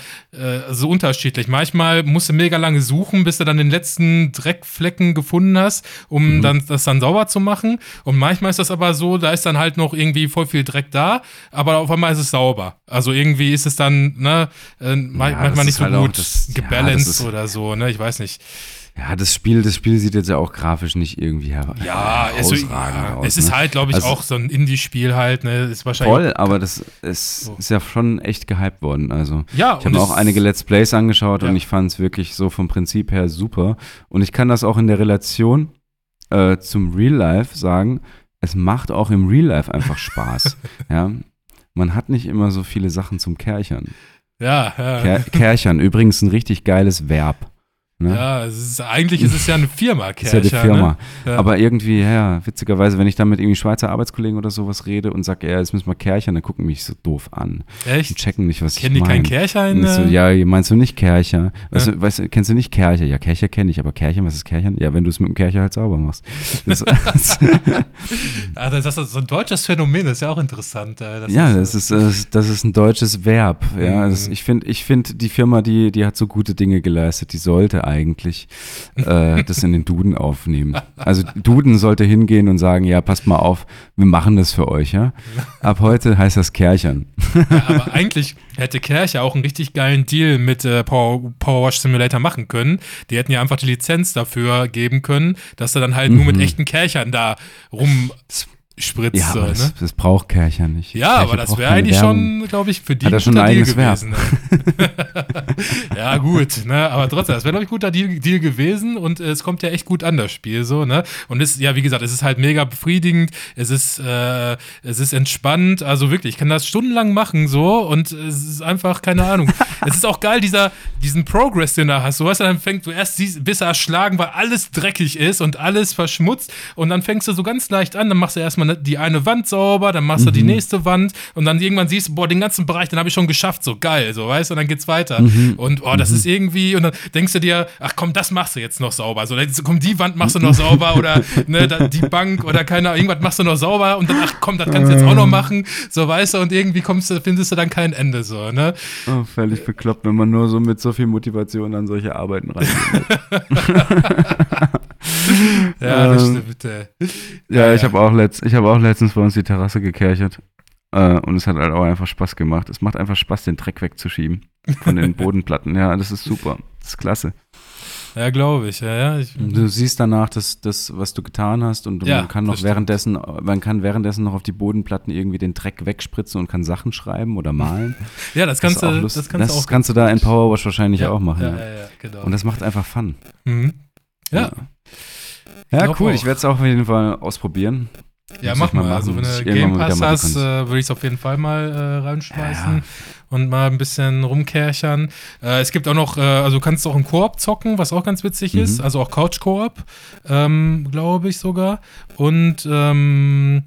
so unterschiedlich. Manchmal musst du mega lange suchen, bis du dann den letzten Dreckflecken gefunden hast, um dann das dann sauber zu machen. Und manchmal ist das aber so, da ist dann halt noch irgendwie voll viel Dreck da, aber auf einmal ist es sauber. Also irgendwie ist es dann, ne, äh, ma- Ja, manchmal nicht so halt gut das- ja, gebalanced ist- oder so, ne? Ich weiß nicht. Ja, das Spiel, das Spiel sieht jetzt ja auch grafisch nicht irgendwie her Ja, es, herausragend ja, aus. es ist ne? halt, glaube ich, Also- auch so ein Indie-Spiel halt, ne? Ist wahrscheinlich. Voll, aber das ist, So. ist ja schon echt gehypt worden. Also Ja, ich habe auch einige Let's Plays angeschaut Ja. und ich fand es wirklich so vom Prinzip her super. Und ich kann das auch in der Relation äh, zum Real Life sagen. Es macht auch im Real Life einfach Spaß. ja, man hat nicht immer so viele Sachen zum Kerchern. Ja, ja. Ker Kerchern, übrigens ein richtig geiles Verb. Ne? Ja, es ist, eigentlich ist es ja eine Firma, ist ja die Kercher, Firma. Ne? Ja. Aber irgendwie, ja, witzigerweise, wenn ich dann mit irgendwie Schweizer Arbeitskollegen oder sowas rede und sage, ja, jetzt müssen wir Kerchern, dann gucken mich so doof an. und Echt? checken nicht, was Kennen ich die keinen meine. Kercher Und in ich so, ja, meinst du nicht Kercher? Weißt, Ja. du, weißt kennst du nicht Kercher? Ja, Kercher kenne ich, aber Kerchen, was ist Kerchern? Ja, wenn du es mit dem Kercher halt sauber machst. Das, Ah, das das ist so ein deutsches Phänomen, das ist ja auch interessant. äh, Das ja, ist, das ist, das ist, das ist ein deutsches Verb. Ja, Mhm. ich finde, ich find, die Firma, die, die hat so gute Dinge geleistet, die sollte eigentlich äh, das in den Duden aufnehmen. Also Duden sollte hingehen und sagen, ja, passt mal auf, wir machen das für euch, ja. Ab heute heißt das Kerchern. Ja, aber eigentlich hätte Kercher auch einen richtig geilen Deal mit äh, Power, Power Wash Simulator machen können. Die hätten ja einfach die Lizenz dafür geben können, dass er dann halt nur mit Mhm. echten Kerchern da rumspritzt. Ja, aber ne? das, das braucht Kercher nicht. Ja, Kercher aber das wäre eigentlich Werbung. schon, glaube ich, für die Hat er schon ein Deal eigenes Verb. gewesen. Ne? ja, gut, ne? Aber trotzdem, das wäre, glaube ich, ein guter Deal, Deal gewesen und äh, es kommt ja echt gut an, das Spiel so, ne? Und es, ja, wie gesagt, es ist halt mega befriedigend, es ist, äh, es ist entspannt, also wirklich, ich kann das stundenlang machen so und es ist einfach, keine Ahnung. es ist auch geil, dieser, diesen Progress, den du hast. Du weißt, dann fängst du erst siehst, bist du erschlagen, weil alles dreckig ist und alles verschmutzt und dann fängst du so ganz leicht an, dann machst du erstmal die eine Wand sauber, dann machst du die nächste Wand und dann irgendwann siehst du, boah, den ganzen Bereich, den habe ich schon geschafft, so geil, so weißt du, und dann geht's weiter. Und oh, das ist irgendwie, und dann denkst du dir, ach komm, das machst du jetzt noch sauber. So, jetzt, komm, die Wand machst du noch sauber oder ne, die Bank oder keine Ahnung, irgendwas machst du noch sauber und dann, ach komm, das kannst du jetzt auch noch machen, so weißt du, und irgendwie kommst du, findest du dann kein Ende, so, ne? Oh, völlig bekloppt, wenn man nur so mit so viel Motivation an solche Arbeiten reingeht. Ja, das Ähm, stimmt. Äh. ja, Ja, ich ja. habe auch, letzt, ich hab auch letztens bei uns die Terrasse gekerchert. Äh, und es hat halt auch einfach Spaß gemacht. Es macht einfach Spaß, den Dreck wegzuschieben von den Bodenplatten. Ja, das ist super. Das ist klasse. Ja, glaube ich, ja, ja. Ich, Du siehst danach das, das, was du getan hast und Ja, man kann das noch währenddessen, man kann währenddessen noch auf die Bodenplatten irgendwie den Dreck wegspritzen und kann Sachen schreiben oder malen. ja, das kannst auch du, lust- das kannst du auch. kannst du da in Powerwash wahrscheinlich ja, auch machen. Ja, Ja, ja, ja, genau. Und das macht einfach Fun. mhm. Ja, Ja, glaub cool. auch. Ich werde es auch auf jeden Fall ausprobieren. ja, Muss mach ich mal mal. Also, wenn du ich Game Pass hast, äh, würde ich es auf jeden Fall mal äh, reinschmeißen Ja. und mal ein bisschen rumkerchern. Äh, es gibt auch noch, äh, also du kannst auch im Koop zocken, was auch ganz witzig Mhm. ist. Also auch Couch-Koop, ähm, glaube ich sogar. Und ähm,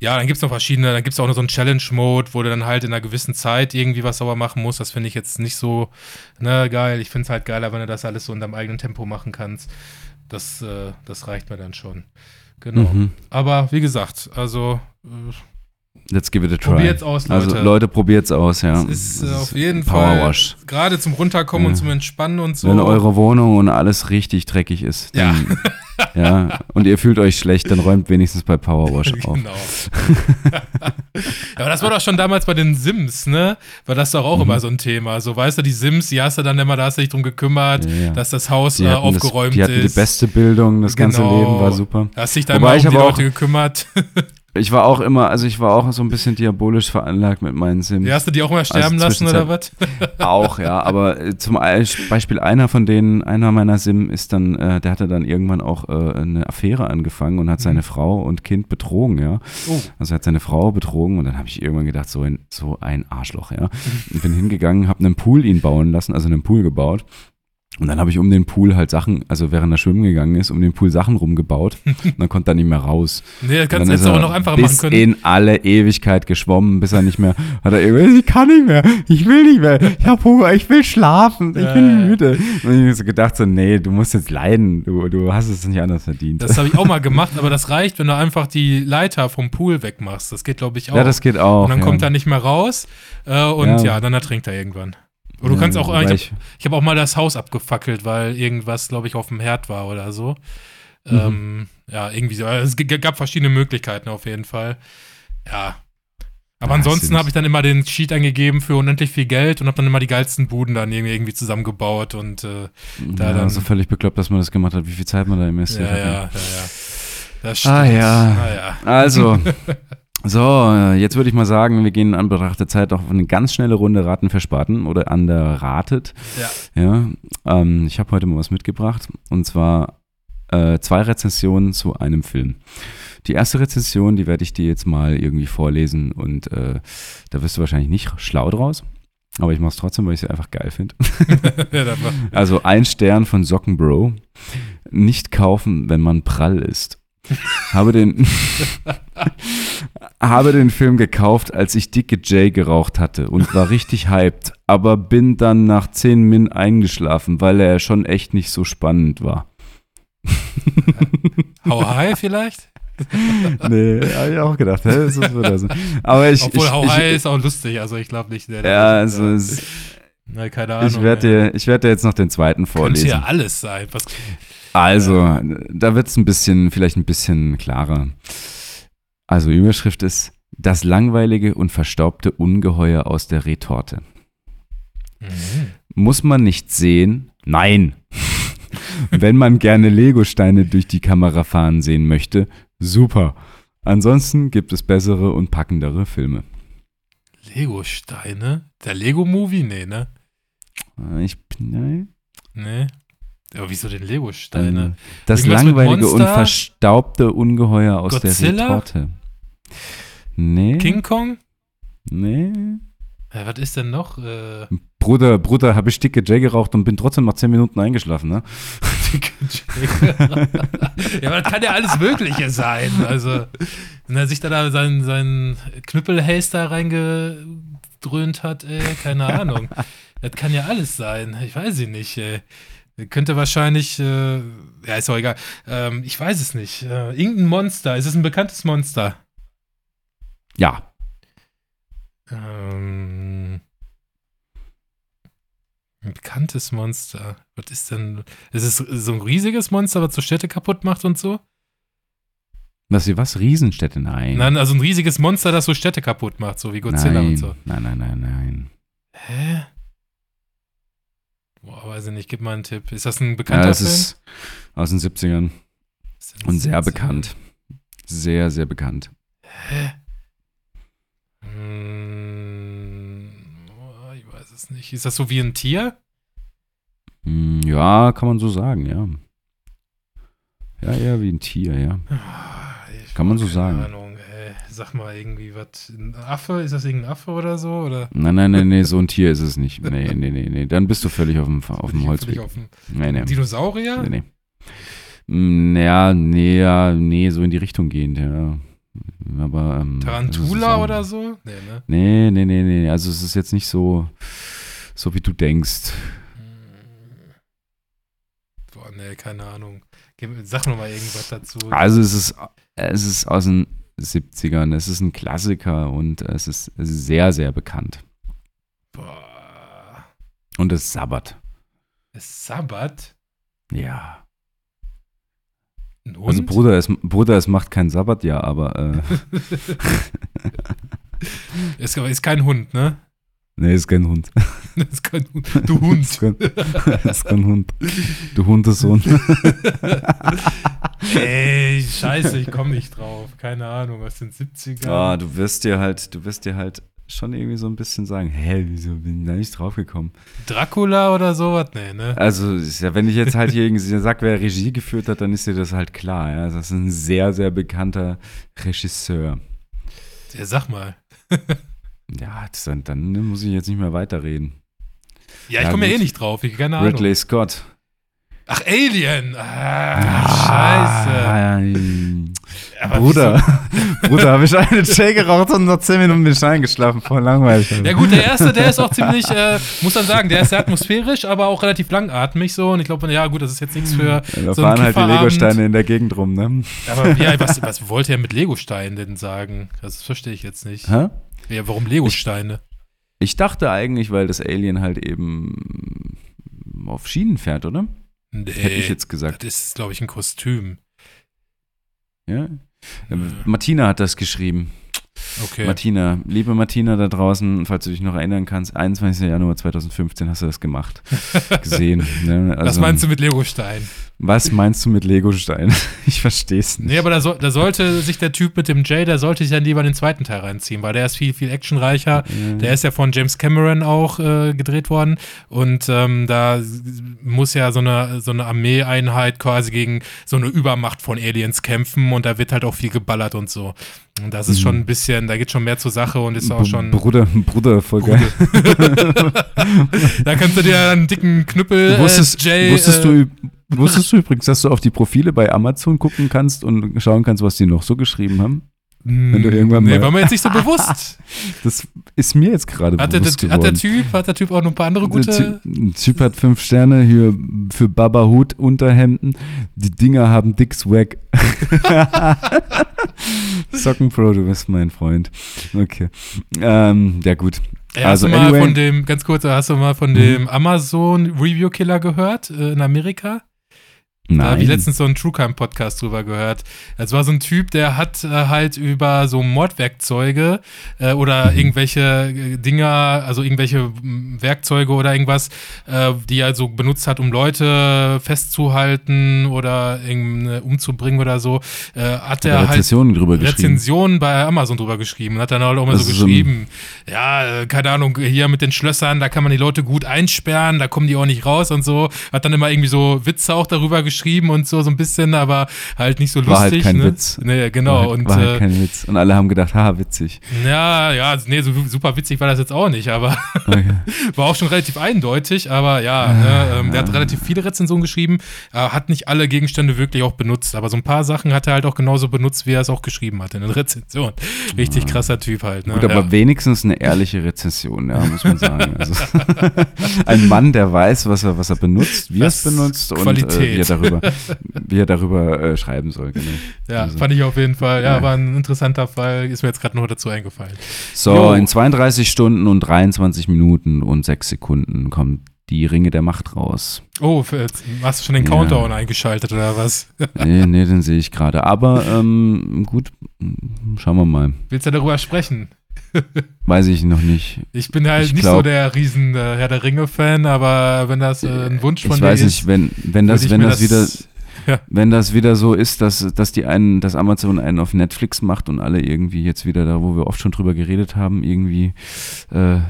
ja, dann gibt es noch verschiedene, dann gibt es auch noch so einen Challenge-Mode, wo du dann halt in einer gewissen Zeit irgendwie was sauber machen musst. Das finde ich jetzt nicht so ne, geil. Ich finde es halt geiler, wenn du das alles so in deinem eigenen Tempo machen kannst. Das, äh, das reicht mir dann schon. Genau. Mhm. Aber wie gesagt, also äh, Let's give it a try. Probiert's aus, Leute. Also Leute, probiert's aus, ja. Das ist äh, auf jeden Powerwash. Fall gerade zum Runterkommen Ja. und zum Entspannen und so. Wenn eure Wohnung und alles richtig dreckig ist, Ja. dann, ja, und ihr fühlt euch schlecht, dann räumt wenigstens bei Powerwash auf. Genau. ja, aber das war doch schon damals bei den Sims, ne? War das doch auch Mhm. immer so ein Thema. So, weißt du, die Sims, die hast du dann immer, da hast du dich drum gekümmert, Ja, ja. dass das Haus Die äh, hatten, das, aufgeräumt die hatten die ist. beste Bildung, das ganze Genau. Leben war super. Da hast dich da Wobei immer ich um die aber Leute gekümmert. Ich war auch immer, also ich war auch so ein bisschen diabolisch veranlagt mit meinen Sims. Ja, hast du die auch mal sterben lassen oder was? Auch, ja, aber äh, zum Ei- Beispiel einer von denen, einer meiner Sim ist dann, äh, der hatte dann irgendwann auch äh, eine Affäre angefangen und hat seine Frau und Kind betrogen, ja. Oh. Also er hat seine Frau betrogen und dann habe ich irgendwann gedacht, so ein, so ein Arschloch, ja. Und bin hingegangen, habe einen Pool ihn bauen lassen, also einen Pool gebaut. Und dann habe ich um den Pool halt Sachen, also während er schwimmen gegangen ist, um den Pool Sachen rumgebaut. Und dann konnte er nicht mehr raus. Nee, das kannst du jetzt auch er noch einfacher machen können. in alle Ewigkeit geschwommen, bis er nicht mehr, hat er irgendwie, ich kann nicht mehr, ich will nicht mehr, ich hab Hunger, ich will schlafen, ich bin müde. Und ich hab so gedacht so, nee, du musst jetzt leiden, du, du hast es nicht anders verdient. Das habe ich auch mal gemacht, aber das reicht, wenn du einfach die Leiter vom Pool wegmachst. Das geht, glaube ich, auch. ja, das geht auch. und dann ja. kommt er nicht mehr raus äh, und ja. Ja. dann ertrinkt er irgendwann. Oder du Ja, kannst auch, wobei ich habe hab auch mal das Haus abgefackelt, weil irgendwas, glaube ich, auf dem Herd war oder so. Mhm. Ähm, ja, irgendwie so. Es g- gab verschiedene Möglichkeiten auf jeden Fall. Ja. Aber Ja, ansonsten habe ich dann immer den Sheet eingegeben für unendlich viel Geld und habe dann immer die geilsten Buden dann irgendwie irgendwie zusammengebaut und äh, da ja, dann- so völlig bekloppt, dass man das gemacht hat, wie viel Zeit man da ja, investiert ja, hat. ja, ja. Das stimmt. Ah, ja. Ah, ja. Also, so, äh, jetzt würde ich mal sagen, wir gehen in Anbetracht der Zeit auf eine ganz schnelle Runde Raten verspaten oder underratet. Ja. Ja, ähm, ich habe heute mal was mitgebracht und zwar äh, zwei Rezensionen zu einem Film. Die erste Rezension, die werde ich dir jetzt mal irgendwie vorlesen und äh, da wirst du wahrscheinlich nicht schlau draus, aber ich mache es trotzdem, weil ich sie einfach geil finde. Also ein Stern von Sockenbro. Nicht kaufen, wenn man prall ist. Habe den habe den Film gekauft, als ich dicke J geraucht hatte und war richtig hyped, aber bin dann nach 10 Min eingeschlafen, weil er schon echt nicht so spannend war. How High vielleicht? nee, habe ich auch gedacht, hä, ist das wieder so. Aber ich, Obwohl ich, ich, High ist auch lustig, also ich glaube nicht. Der, ja, also es, Na, keine Ahnung. ich werde dir, ich werde dir jetzt noch den zweiten Könnte vorlesen. ja alles sein. Was, Also, da wird es ein bisschen, vielleicht ein bisschen klarer. Also, Überschrift ist Das langweilige und verstaubte Ungeheuer aus der Retorte. Mhm. Muss man nicht sehen? Nein. Wenn man gerne Legosteine durch die Kamera fahren sehen möchte, super. Ansonsten gibt es bessere und packendere Filme. Lego-Steine? Der Lego-Movie? Nee, ne? Ich, nein. Nee. Aber wieso denn Lego-Steine? Das Irgendwas langweilige und verstaubte Ungeheuer aus Godzilla? der Retorte. Nee. King Kong? Nee. Ja, was ist denn noch? Äh, Bruder, Bruder, habe ich dicke J geraucht und bin trotzdem nach 10 Minuten eingeschlafen, ne? ja, aber das kann ja alles Mögliche sein. Also, wenn er sich da, da seinen, seinen Knüppelhaster reingedröhnt hat, ey, keine Ahnung. Das kann ja alles sein. Ich weiß es nicht, ey. Könnte wahrscheinlich, äh, ja, ist auch egal. Ähm, ich weiß es nicht. Äh, irgendein Monster. Ist es ein bekanntes Monster? Ja. Ähm, ein bekanntes Monster. Was ist denn? Ist es so ein riesiges Monster, was so Städte kaputt macht und so? Was, was? Riesenstädte? Nein. Nein, also ein riesiges Monster, das so Städte kaputt macht, so wie Godzilla nein. und so. Nein, nein, nein, nein. Hä? Boah, weiß ich nicht, gib mal einen Tipp. Ist das ein Ja, bekannter das Film? ist aus den 70ern Ist das und sehr ein- bekannt. Sehr, sehr bekannt. Hä? Hm, oh, ich weiß es nicht. Ist das so wie ein Tier? Hm, Ja, kann man so sagen, ja. Ja, eher wie ein Tier, ja. Ah, ich Kann man so sagen. Ahnung. Sag mal irgendwie was. Ein Affe? Ist das irgendein Affe oder so? Oder? Nein, nein, nein, nee, so ein Tier ist es nicht. Nee, nee, nee, nee. Dann bist du völlig auf dem, auf dem Holzweg. Auf dem Nee, nee. Dinosaurier? Nee, nee. Mm, Ja, nee, ja, nee, so in die Richtung gehend, ja. Aber. Ähm, Tarantula also oder es ist so? Nee, ne? auch- Nee, nee, nee, nee. Also es ist jetzt nicht so, so wie du denkst. Hm. Boah, nee, keine Ahnung. Sag noch mal irgendwas dazu. Also es ist, es ist aus den 70ern. Es ist ein Klassiker und es ist sehr, sehr bekannt. Boah. Und es sabbert. Es Sabbat? Ja. Hund? Also Bruder, es, Bruder, es macht kein Sabbat, ja, aber äh, ist, ist kein Hund, ne? Nee, ist kein Hund. ist kein Hund. Du Hund. ist, kein, ist kein Hund. Du Hundesohn. Ey, scheiße, ich komme nicht drauf. Keine Ahnung, aus den 70ern. Ah, du wirst dir halt, du wirst dir halt schon irgendwie so ein bisschen sagen, hä, wieso bin ich da nicht draufgekommen? Dracula oder sowas? Nee, ne? Also, ja, wenn ich jetzt halt hier irgendwie sag, wer Regie geführt hat, dann ist dir das halt klar. Ja? Das ist ein sehr, sehr bekannter Regisseur. Ja, sag mal. Ja, das, dann, dann muss ich jetzt nicht mehr weiterreden. Ja, ich Ja, komme ja eh nicht drauf. Ich, keine Ahnung. Ridley Scott. Ach, Alien. Ah, scheiße. Ah, Aber Bruder, Bruder, habe ich eine J geraucht und nach 10 Minuten bin ich eingeschlafen. Voll langweilig. Ja gut, der erste, der ist auch ziemlich, äh, muss man sagen, der ist sehr atmosphärisch, aber auch relativ langatmig so. Und ich glaube, ja gut, das ist jetzt nichts für Da so fahren halt die. Lego-Steine in der Gegend rum, ne? Aber ja, was, was wollte er mit Legosteinen denn sagen? Das verstehe ich jetzt nicht. Hä? Ja, warum Legosteine? Ich dachte eigentlich, weil das Alien halt eben auf Schienen fährt, oder? Nee, Hätte ich jetzt gesagt. das ist, glaube ich, ein Kostüm. Ja? Martina hat das geschrieben. Okay. Martina, liebe Martina da draußen, falls du dich noch erinnern kannst, 21. Januar 2015 hast du das gemacht. Gesehen. Ne? was Also, meinst du mit Legostein? Was meinst du mit Legostein? Ich verstehe es nicht. Nee, aber da, soll, da sollte sich der Typ mit dem J, der sollte sich dann lieber den zweiten Teil reinziehen, weil der ist viel, viel actionreicher. Der ist ja von James Cameron auch äh, gedreht worden. Und ähm, da muss ja so eine, so eine Armeeeinheit quasi gegen so eine Übermacht von Aliens kämpfen und da wird halt auch viel geballert und so. Das ist schon ein bisschen, da geht schon mehr zur Sache und ist auch schon. Bruder, Bruder, voll geil. da kannst du dir einen dicken Knüppel Wusstest, äh, J, wusstest, äh, du, wusstest du übrigens, dass du auf die Profile bei Amazon gucken kannst und schauen kannst, was die noch so geschrieben haben? wenn du irgendwann nee, mal- war mir jetzt nicht so bewusst. Das ist mir jetzt gerade Hat der, bewusst der, hat der geworden. Typ, hat der Typ auch noch ein paar andere Der gute. Ein typ hat fünf Sterne hier für Baba Hut Unterhemden. Die Dinger haben dick Swag. Socken Pro, du bist mein Freund. Okay. Ähm, ja, gut. Ey, also, hast du mal anyway- Mhm. von dem, ganz kurz, hast du mal von dem Amazon Review Killer gehört äh, in Amerika? Da habe ich Nein. letztens so einen True Crime Podcast drüber gehört. Es war so ein Typ, der hat äh, halt über so Mordwerkzeuge äh, oder Mhm. irgendwelche äh, Dinger, also irgendwelche mm, Werkzeuge oder irgendwas, äh, die er so benutzt hat, um Leute festzuhalten oder umzubringen oder so, äh, hat er halt Rezessionen drüber geschrieben. Rezensionen bei Amazon drüber geschrieben und hat dann halt auch mal Das so ist so geschrieben, ja, äh, keine Ahnung, hier mit den Schlössern, da kann man die Leute gut einsperren, da kommen die auch nicht raus und so. Hat dann immer irgendwie so Witze auch darüber geschrieben und so, so ein bisschen, aber halt nicht so lustig. War halt kein ne? Witz. Nee, War genau. halt, und war halt äh, kein Witz. Und alle haben gedacht, haha, witzig. ja, ja, nee, so super witzig war das jetzt auch nicht, aber Okay. war auch schon relativ eindeutig, aber ja, Ah, ne, ähm, der hat relativ viele Rezensionen geschrieben, äh, hat nicht alle Gegenstände wirklich auch benutzt, aber so ein paar Sachen hat er halt auch genauso benutzt, wie er es auch geschrieben hat in der Rezension. Richtig krasser Typ halt, ne? Ah. Gut, aber ja. wenigstens eine ehrliche Rezension, ja, muss man sagen. Also, ein Mann, der weiß, was er, was er benutzt, wie er es benutzt und äh, Qualität. wie er darüber, wie er darüber äh, schreiben soll. Genau. Ja, Also- fand ich auf jeden Fall. Ja, Ja. war ein interessanter Fall. Ist mir jetzt gerade noch dazu eingefallen. So, Jo. in 32 Stunden und 23 Minuten und 6 Sekunden kommt die Ringe der Macht raus. Oh, hast du schon den Ja. Countdown eingeschaltet oder was? Nee, nee, den sehe ich gerade. Aber ähm, gut, schauen wir mal. Willst du darüber sprechen? Weiß ich noch nicht. Ich bin halt Ich nicht glaub- so der riesen äh, Herr der Ringe-Fan, aber wenn das äh, ein Wunsch von Ich dir weiß ist, nicht, wenn, wenn das, wenn das wieder, Ja. wenn das wieder so ist, dass, dass die einen, dass Amazon einen auf Netflix macht und alle irgendwie jetzt wieder da, wo wir oft schon drüber geredet haben, irgendwie äh, äh,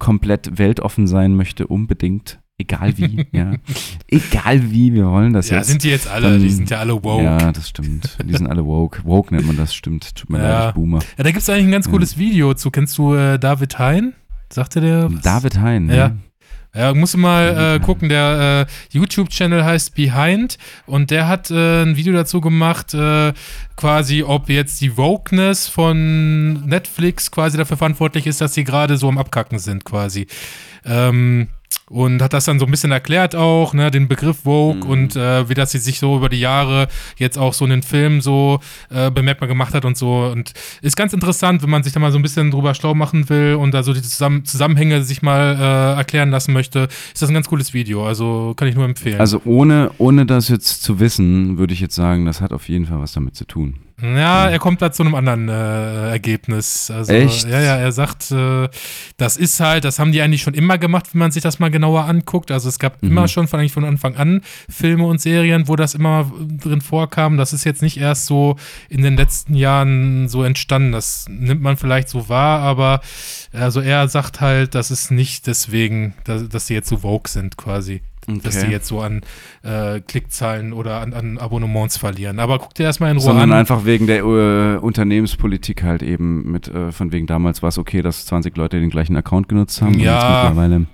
komplett weltoffen sein möchte, unbedingt. Egal wie, ja. Egal wie, wir wollen das Ja, jetzt. sind die jetzt alle, dann- die sind ja alle woke. Ja, das stimmt. Die sind alle woke. Woke nennt man das, stimmt. Tut mir Ja. leid, ich Boomer. Ja, da gibt es eigentlich ein ganz cooles Video zu. Kennst du äh, David Hein? Sagte der? was? David Hein. Ja. ne? Ja, musst du mal äh, gucken, der äh, YouTube-Channel heißt Behind und der hat äh, ein Video dazu gemacht, äh, quasi, ob jetzt die Wokeness von Netflix quasi dafür verantwortlich ist, dass sie gerade so am Abkacken sind, quasi. Ähm, und hat das dann so ein bisschen erklärt auch, ne, den Begriff Vogue Mhm. und äh, wie das sie sich so über die Jahre jetzt auch so in den Filmen so äh, bemerkbar gemacht hat und so. Und ist ganz interessant, wenn man sich da mal so ein bisschen drüber schlau machen will und da so die Zusammen Zusammenhänge sich mal äh, erklären lassen möchte, ist das ein ganz cooles Video. Also kann ich nur empfehlen. Also ohne, ohne das jetzt zu wissen, würde ich jetzt sagen, das hat auf jeden Fall was damit zu tun. Ja, er kommt da zu einem anderen äh, Ergebnis. Also, Echt? Ja, ja, er sagt, äh, das ist halt, das haben die eigentlich schon immer gemacht, wenn man sich das mal genauer anguckt. Also es gab Mhm. immer schon, von, eigentlich von Anfang an, Filme und Serien, wo das immer drin vorkam. Das ist jetzt nicht erst so in den letzten Jahren so entstanden. Das nimmt man vielleicht so wahr, aber also er sagt halt, das ist nicht deswegen, dass, dass die jetzt so vogue sind quasi. Dass die jetzt so an äh, Klickzahlen oder an, an Abonnements verlieren. Aber guck dir erstmal in Ruhe Sondern an. einfach wegen der äh, Unternehmenspolitik halt eben mit, äh, von wegen damals war es okay, dass 20 Leute den gleichen Account genutzt haben. und Ja. jetzt mittlerweile.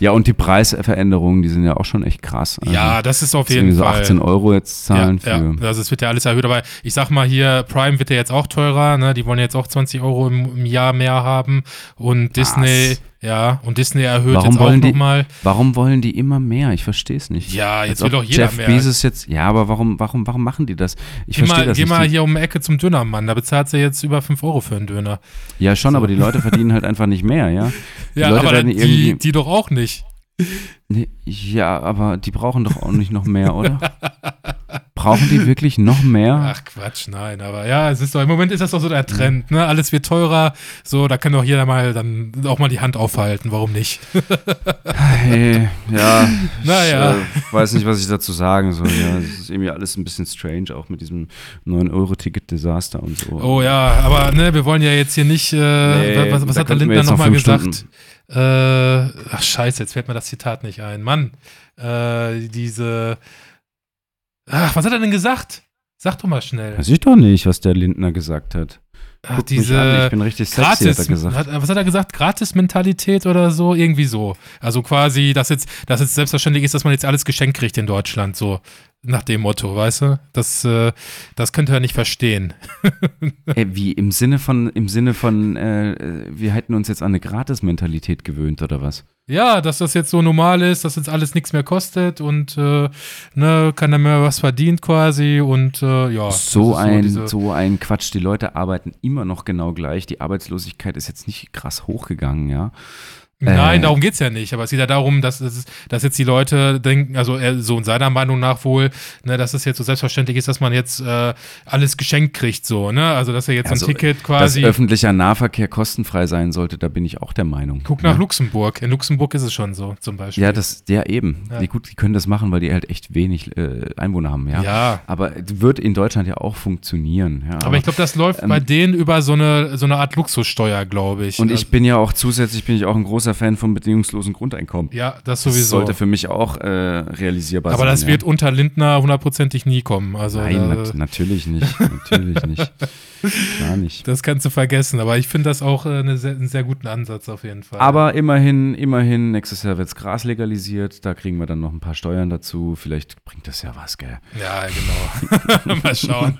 Ja, und die Preisveränderungen, die sind ja auch schon echt krass. Also, ja, das ist auf jeden irgendwie so Fall. 18 Euro jetzt zahlen ja, für. ja, also es wird ja alles erhöht, aber ich sag mal hier, Prime wird ja jetzt auch teurer, ne? Die wollen jetzt auch 20 Euro im, im Jahr mehr haben und Disney, ja, und Disney erhöht Warum jetzt auch wollen die- nochmal. Warum wollen die immer mehr? Ich verstehe es nicht. Ja, Als jetzt will ob doch jeder Jeff mehr. Bezos jetzt, ja, aber warum, warum, warum machen die das? Ich Geh verstehe mal, das geh nicht. mal hier um die Ecke zum Dönermann, da bezahlt sie jetzt über 5 Euro für einen Döner. ja, schon, so. aber die Leute verdienen halt einfach nicht mehr, ja? Ja, Leute aber die, die doch auch nicht. Nee, ja, aber die brauchen doch auch nicht noch mehr, oder? Brauchen die wirklich noch mehr? Ach Quatsch, nein, aber ja, es ist doch, im Moment ist das doch so der Trend, ne? Alles wird teurer, so, da kann doch jeder mal dann auch mal die Hand aufhalten, warum nicht? Hey, ja, Naja. ich äh, weiß nicht, was ich dazu sagen soll. Ja, es ist irgendwie alles ein bisschen strange, auch mit diesem 9-Euro-Ticket-Desaster und so. Oh ja, aber ne, wir wollen ja jetzt hier nicht, äh, Nee, was, was hat der Lindner noch nochmal gesagt? Äh, ach scheiße, jetzt fällt mir das Zitat nicht ein. Mann, äh, diese, ach, was hat er denn gesagt? Sag doch mal schnell. Weiß ich doch nicht, was der Lindner gesagt hat. Ach, Guck mich an, ich diese bin richtig sexy, hat Gratis, er gesagt. hat, was hat er gesagt? Gratis-Mentalität oder so? Irgendwie so. Also quasi, dass jetzt, dass jetzt selbstverständlich ist, dass man jetzt alles geschenkt kriegt in Deutschland, so nach dem Motto, weißt du? Das, äh, das könnte er nicht verstehen. Äh, wie, im Sinne von, im Sinne von, äh, äh, wir hätten uns jetzt an eine Gratis-Mentalität gewöhnt, oder was? Ja, dass das jetzt so normal ist, dass jetzt alles nichts mehr kostet und äh, ne, keiner mehr was verdient quasi und äh, ja. so, ein, diese- so ein Quatsch. Die Leute arbeiten immer noch genau gleich. Die Arbeitslosigkeit ist jetzt nicht krass hochgegangen, ja. Nein, Äh, darum geht's ja nicht. Aber es geht ja darum, dass, es- dass jetzt die Leute denken, also so in seiner Meinung nach wohl, ne, dass es jetzt so selbstverständlich ist, dass man jetzt äh, alles geschenkt kriegt, so, ne? Also dass er jetzt Also, ein Ticket Dass quasi. öffentlicher Nahverkehr kostenfrei sein sollte, da bin ich auch der Meinung. Guck nach ja. Luxemburg. In Luxemburg ist es schon so, zum Beispiel. Ja, das, ja eben. Ja. Die, gut, die können das machen, weil die halt echt wenig äh, Einwohner haben, ja. ja. Aber wird in Deutschland ja auch funktionieren. Ja, Aber ich glaube, das läuft ähm, bei denen über so eine, so eine Art Luxussteuer, glaube ich. und Also- ich bin ja auch zusätzlich bin ich auch ein großer Fan von bedingungslosen Grundeinkommen. ja, das Das sowieso. sollte für mich auch äh, realisierbar Aber sein. das ja. wird unter Lindner hundertprozentig nie kommen. Also Nein, da, nat natürlich nicht. Natürlich nicht. Gar nicht. das kannst du vergessen. Aber ich finde das auch äh, eine sehr, einen sehr guten Ansatz auf jeden Fall. Aber immerhin, immerhin, nächstes Jahr wird Gras legalisiert. Da kriegen wir dann noch ein paar Steuern dazu. Vielleicht bringt das ja was, gell? ja, genau. Mal schauen.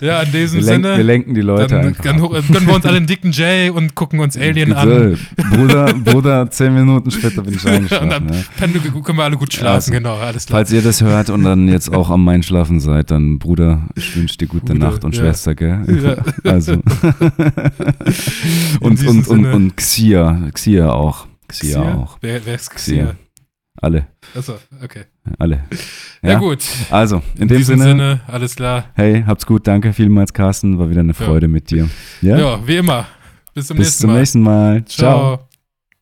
ja, in diesem Wir, lenken- wir Sinne. lenken die Leute Dann, einfach. dann ab. gönnen wir uns alle einen dicken Jay und gucken uns Alien an. Bitte. Bruder, Bruder, zehn Minuten später bin ich Und eingeschlafen. dann ja. können, wir alle gut schlafen, Also, genau, alles klar. Falls ihr das hört und dann jetzt auch am Einschlafen seid, dann Bruder, ich wünsche dir gute Bruder, Nacht und ja. Schwester, gell? Ja. Also. und, und, und, Sinne. und Xia, Xia auch. Xia, auch. Wer, wer ist Xia. Xia? Alle, Achso, okay. alle. Ja, gut. Also, in, In dem diesem Sinne, Sinne, alles klar. hey, habt's gut, danke vielmals, Carsten, war wieder eine Ja. Freude mit dir. Ja? Ja, wie immer. Bis zum Bis nächsten zum Mal. nächsten Mal. Ciao. Ciao.